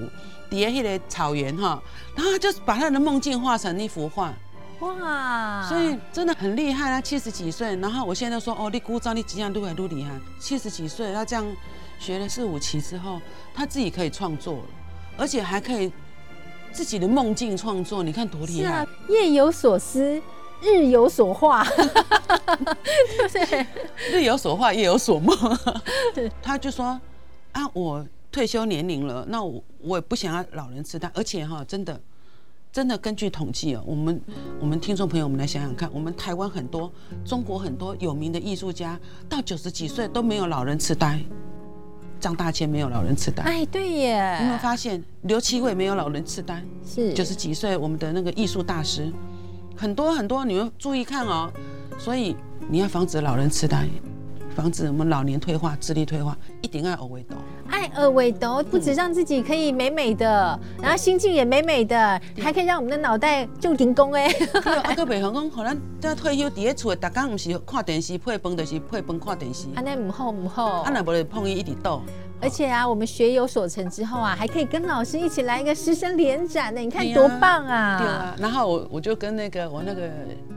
Speaker 3: 底下那个草原哈，然后他就把他的梦境画成一幅画。哇！所以真的很厉害啊，七十几岁。然后我现在说哦，你鼓掌，你这样都会都厉害。七十几岁，他这样学了四五期之后，他自己可以创作了。而且还可以自己的梦境创作，你看多厉害！是啊，
Speaker 1: 夜有所思，日有所画，对 不对？
Speaker 3: 日有所画，夜有所梦。他就说啊，我退休年龄了，那我我也不想要老人痴呆。而且哈，真的，真的根据统计哦，我们我们听众朋友，我们来想想看，我们台湾很多、中国很多有名的艺术家，到九十几岁都没有老人痴呆。张大千没有老人痴呆，
Speaker 1: 哎，对耶！
Speaker 3: 你有没有发现刘奇伟没有老人痴呆？
Speaker 1: 是
Speaker 3: 九十几岁，我们的那个艺术大师，很多很多，你们注意看哦。所以你要防止老人痴呆，防止我们老年退化、智力退化，一定要耳围斗。
Speaker 1: 爱耳围斗，不止让自己可以美美的，然后心境也美美的，还可以让我们的脑袋就停工哎。
Speaker 3: 啊，个袂好讲，可能在退休伫咧厝，逐工毋是看电视配饭，就是配饭看电视。
Speaker 1: 安尼唔好唔好，
Speaker 3: 安尼无就碰伊一直倒。
Speaker 1: 而且啊，我们学有所成之后啊，还可以跟老师一起来一个师生联展呢，你看多棒啊！
Speaker 3: 对啊，然后我我就跟那个我那个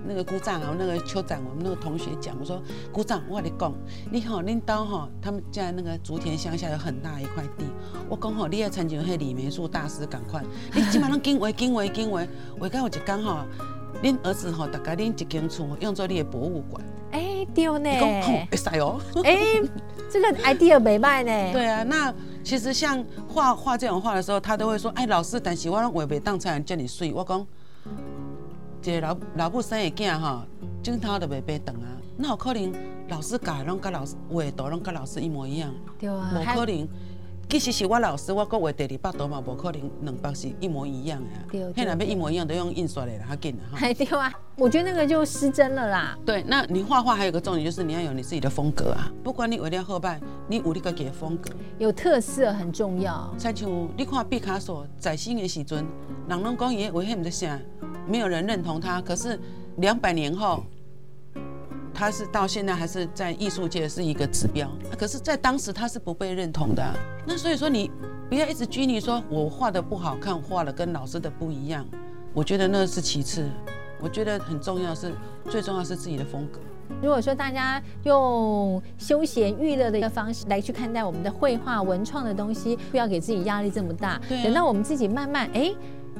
Speaker 3: 那个姑丈啊，我那个邱长我们那个同学讲，我说姑丈，我跟你讲，你好，恁兜哈，他们家那个竹田乡下有很大一块地，我讲好，你要参加那李梅树大师赶快，你起码拢经纬经纬经纬，我刚有一刚好，恁儿子哈，大概恁一间厝用作你的博物馆。
Speaker 1: 哎，对呢，
Speaker 3: 会使哦，
Speaker 1: 哎。这个 idea 没卖呢。
Speaker 3: 对啊，那其实像画画这种画的时候，他都会说：“哎，老师，但是我画袂当才能叫你睡。”我讲，这个老老母生的囝哈，镜头都袂白等啊，那有可能老师改拢跟老师画图拢跟老师一模一样，
Speaker 1: 对啊，
Speaker 3: 冇可能。其实是我老师，我国画第二百图嘛，无可能两百是一模一样的。
Speaker 1: 对，
Speaker 3: 现在要一模一样，都用印刷的啦，较紧啦哈。
Speaker 1: 对啊，我觉得那个就失真了啦。
Speaker 3: 对，那你画画还有个重点，就是你要有你自己的风格啊。不管你画了好歹，你有你自己的风格，
Speaker 1: 有特色很重要。
Speaker 3: 像你看毕卡索在生的时阵，人拢讲伊画迄唔得啥，没有人认同他。可是两百年后。他是到现在还是在艺术界是一个指标，可是，在当时他是不被认同的啊。那所以说，你不要一直拘泥说，我画的不好看，画的跟老师的不一样。我觉得那是其次，我觉得很重要是，最重要是自己的风格。
Speaker 1: 如果说大家用休闲娱乐的一个方式来去看待我们的绘画文创的东西，不要给自己压力这么大。对啊。等到我们自己慢慢哎。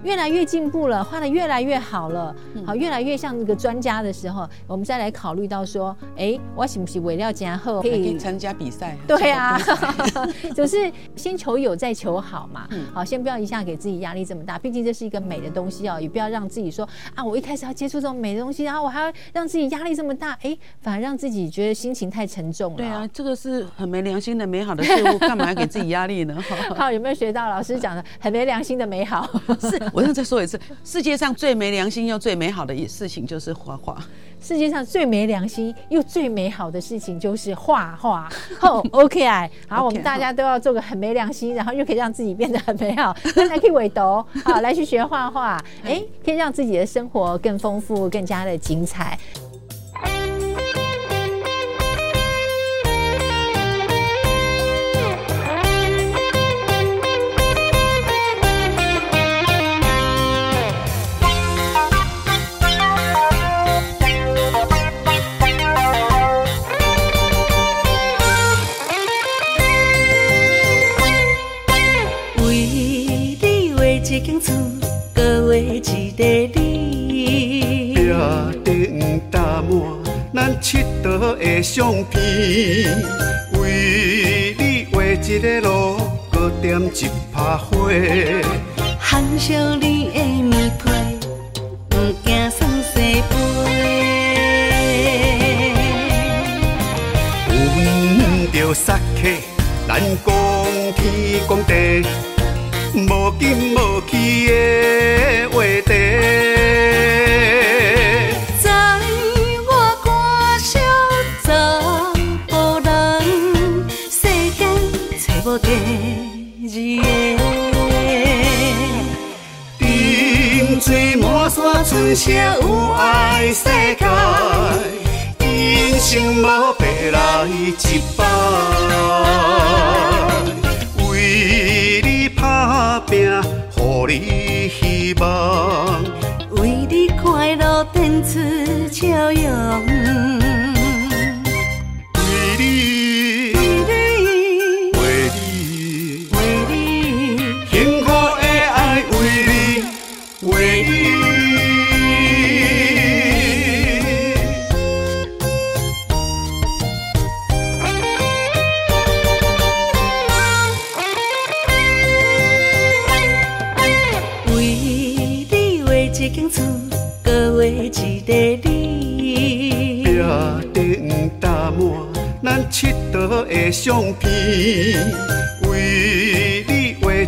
Speaker 1: 越来越进步了，画得越来越好了，好，越来越像那个专家的时候，我们再来考虑到说，哎，我是不是为了加厚可以
Speaker 3: 参加比赛？
Speaker 1: 对啊，就是先求有再求好嘛。好，先不要一下给自己压力这么大，毕竟这是一个美的东西哦，也不要让自己说啊，我一开始要接触这种美的东西，然后我还要让自己压力这么大，哎，反而让自己觉得心情太沉重了。
Speaker 3: 对啊，这个是很没良心的美好的事物，干嘛要给自己压力呢？
Speaker 1: 好，有没有学到老师讲的很没良心的美好？
Speaker 3: 是。我想再说一次，世界上最没良心又最美好的事情就是画画。
Speaker 1: 世界上最没良心又最美好的事情就是画画。好，OK 啊，好，我们大家都要做个很没良心，然后又可以让自己变得很美好，那来可以围读，好，来去学画画，哎，可以让自己的生活更丰富，更加的精彩。
Speaker 5: 为你画一个路，搁点一帕花。含笑你的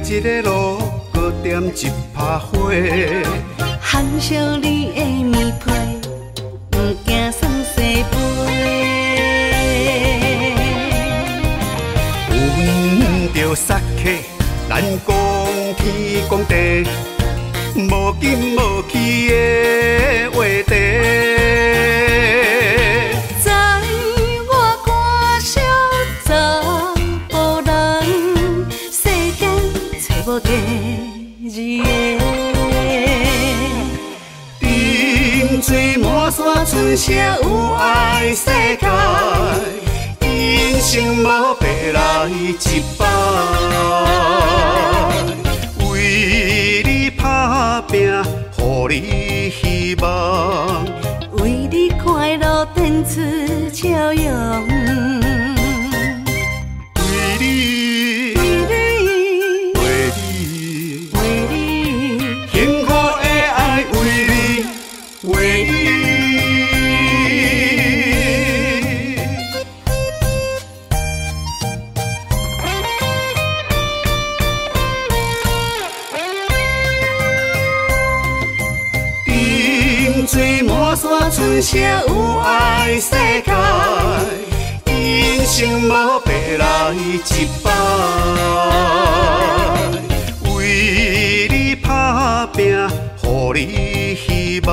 Speaker 5: 一个路，搁点一帕花。含笑你的面皮，不惊酸涩杯。闻着杀客，咱讲天讲地，无根无气的话题。春色有爱世界，人生无白来一摆。为你打拼，予你希望，为你快乐展出笑容。车有爱世界，人生无白来一摆，为你打拼，予你希望，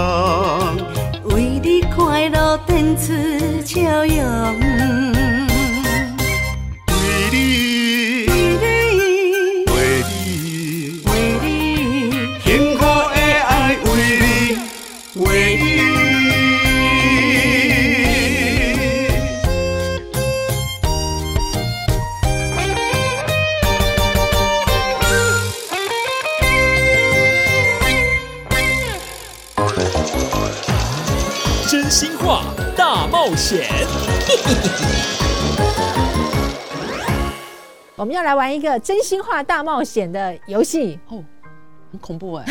Speaker 1: 我们要来玩一个真心话大冒险的游戏
Speaker 3: 哦，很恐怖哎，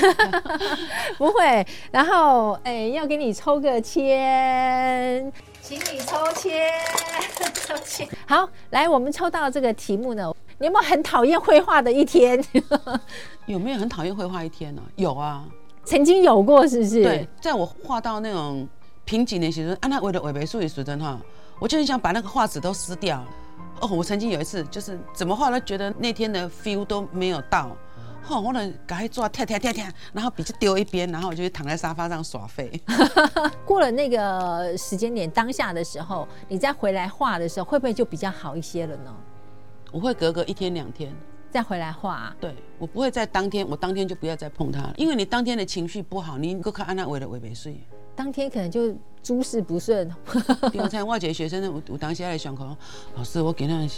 Speaker 1: 不会，然后哎，要给你抽个签，请你抽签，抽签。好，来，我们抽到这个题目呢，你有没有很讨厌绘画的一天？
Speaker 3: 有没有很讨厌绘画一天呢？有啊，
Speaker 1: 曾经有过，是不是？
Speaker 3: 对，在我画到那种。瓶颈的时候，啊，那为了伪美术的时阵哈，我就很想把那个画纸都撕掉。哦，我曾经有一次，就是怎么画都觉得那天的 feel 都没有到。哦，我能赶快抓跳跳跳跳，然后笔就丢一边，然后我就躺在沙发上耍废。
Speaker 1: 过了那个时间点，当下的时候，你再回来画的时候，会不会就比较好一些了呢？
Speaker 3: 我会隔个一天两天
Speaker 1: 再回来画。
Speaker 3: 对，我不会在当天，我当天就不要再碰它了，因为你当天的情绪不好，你够看安娜为了伪美术。
Speaker 1: 当天可能就诸事不顺。
Speaker 3: 比如像我一个学生，有有当时来上课，老师，我今天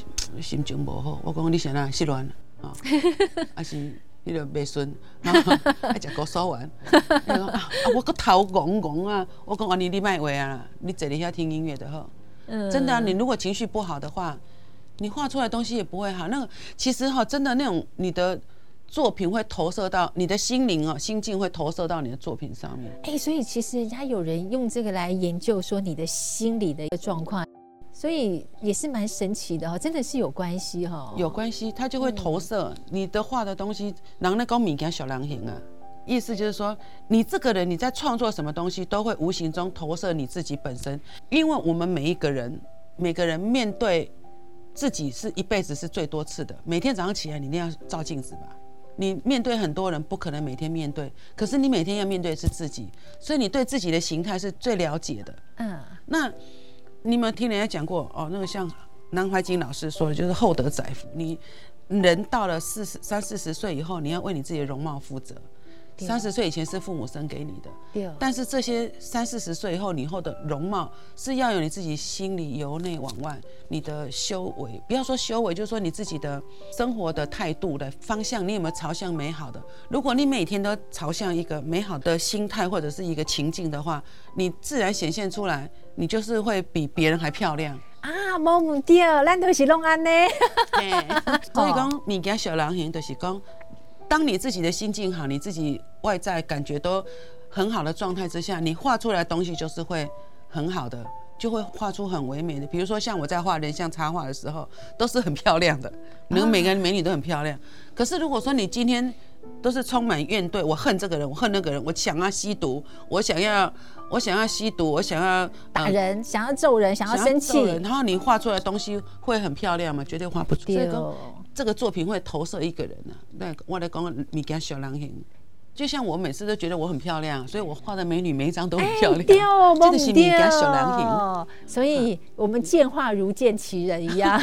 Speaker 3: 心情不好，我讲你先啊失恋 啊，还是你个未顺，然后还食果烧丸，啊，我个头戆戆啊，我讲安尼你卖话啊，你坐在遐听音乐的好。嗯，真的啊，你如果情绪不好的话，你画出来东西也不会好。那个其实哈，真的那种你的。作品会投射到你的心灵啊，心境会投射到你的作品上面。
Speaker 1: 哎，所以其实人家有人用这个来研究说你的心理的一个状况，所以也是蛮神奇的哈，真的是有关系哈。
Speaker 3: 有关系，它就会投射你的画的东西，让那个物件小狼形啊。意思就是说，你这个人你在创作什么东西，都会无形中投射你自己本身。因为我们每一个人，每个人面对自己是一辈子是最多次的。每天早上起来，你一定要照镜子吧。你面对很多人，不可能每天面对，可是你每天要面对的是自己，所以你对自己的形态是最了解的。嗯，那你们听人家讲过哦，那个像南怀瑾老师说的，就是厚德载福。你人到了四十三四十岁以后，你要为你自己的容貌负责。三十岁以前是父母生给你的，但是这些三四十岁以后，你以后的容貌是要有你自己心里由内往外，你的修为，不要说修为，就是说你自己的生活的态度的方向，你有没有朝向美好的？如果你每天都朝向一个美好的心态或者是一个情境的话，你自然显现出来，你就是会比别人还漂亮
Speaker 1: 啊！冇问题，咱都是拢安呢。
Speaker 3: 所以讲，物件小人形就是讲。当你自己的心境好，你自己外在感觉都很好的状态之下，你画出来的东西就是会很好的，就会画出很唯美的。比如说像我在画人像插画的时候，都是很漂亮的，每个每个美女都很漂亮。可是如果说你今天都是充满怨怼，我恨这个人，我恨那个人，我想要吸毒，我想要我想要吸毒，我想要打
Speaker 1: 人，想要揍人，想要生气，
Speaker 3: 然后你画出来的东西会很漂亮吗？绝对画不出这个。这个作品会投射一个人呢、啊。那我来讲，物件小人形，就像我每次都觉得我很漂亮，所以我画的美女每一张都很漂亮。哎、这个是物件小人形，
Speaker 1: 所以我们见画如见其人一样。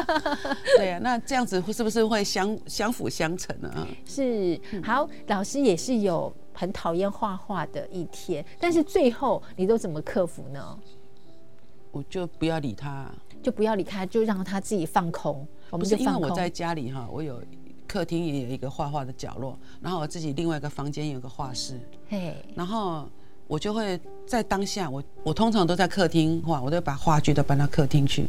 Speaker 3: 对呀、啊，那这样子是不是会相相辅相成呢？
Speaker 1: 是。好，老师也是有很讨厌画画的一天，但是最后你都怎么克服呢？
Speaker 3: 我就不要理他，
Speaker 1: 就不要理他，就让他自己放空。我们
Speaker 3: 是因为我在家里哈，我有客厅也有一个画画的角落，然后我自己另外一个房间有个画室，嘿，然后我就会在当下，我我通常都在客厅画，我都把画具都搬到客厅去，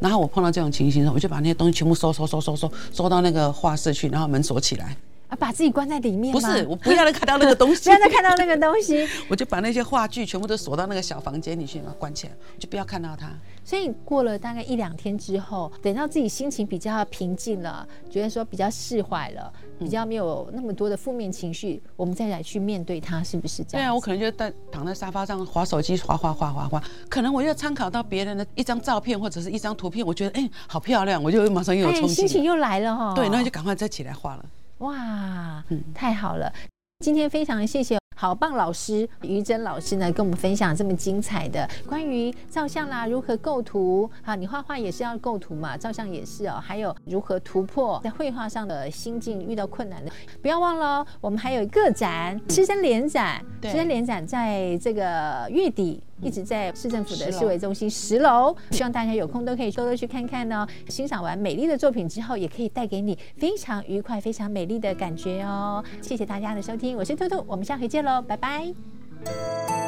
Speaker 3: 然后我碰到这种情形的时候，我就把那些东西全部收收收收收收到那个画室去，然后门锁起来。
Speaker 6: 啊，把自己关在里面。
Speaker 3: 不是，我不要再看到那个东西，
Speaker 6: 不要再看到那个东西，
Speaker 3: 我就把那些话剧全部都锁到那个小房间里去嘛，关起来，就不要看到它。
Speaker 6: 所以过了大概一两天之后，等到自己心情比较平静了，觉得说比较释怀了，比较没有那么多的负面情绪，我们再来去面对它，是不是这样？
Speaker 3: 对啊，我可能就在躺在沙发上划手机，滑滑滑滑滑，可能我又参考到别人的一张照片或者是一张图片，我觉得哎、欸、好漂亮，我就马上又有冲
Speaker 6: 心情又来了哈。
Speaker 3: 对，那就赶快再起来画了。
Speaker 6: 哇，嗯，太好了，今天非常谢谢。好棒老师于真老师呢，跟我们分享这么精彩的关于照相啦，如何构图啊？你画画也是要构图嘛，照相也是哦。还有如何突破在绘画上的心境，遇到困难的，不要忘了，我们还有个展，师生联展，师生联展在这个月底。一直在市政府的市委中心十楼，希望大家有空都可以多多去看看哦。欣赏完美丽的作品之后，也可以带给你非常愉快、非常美丽的感觉哦。谢谢大家的收听，我是兔兔，我们下回见喽，拜拜。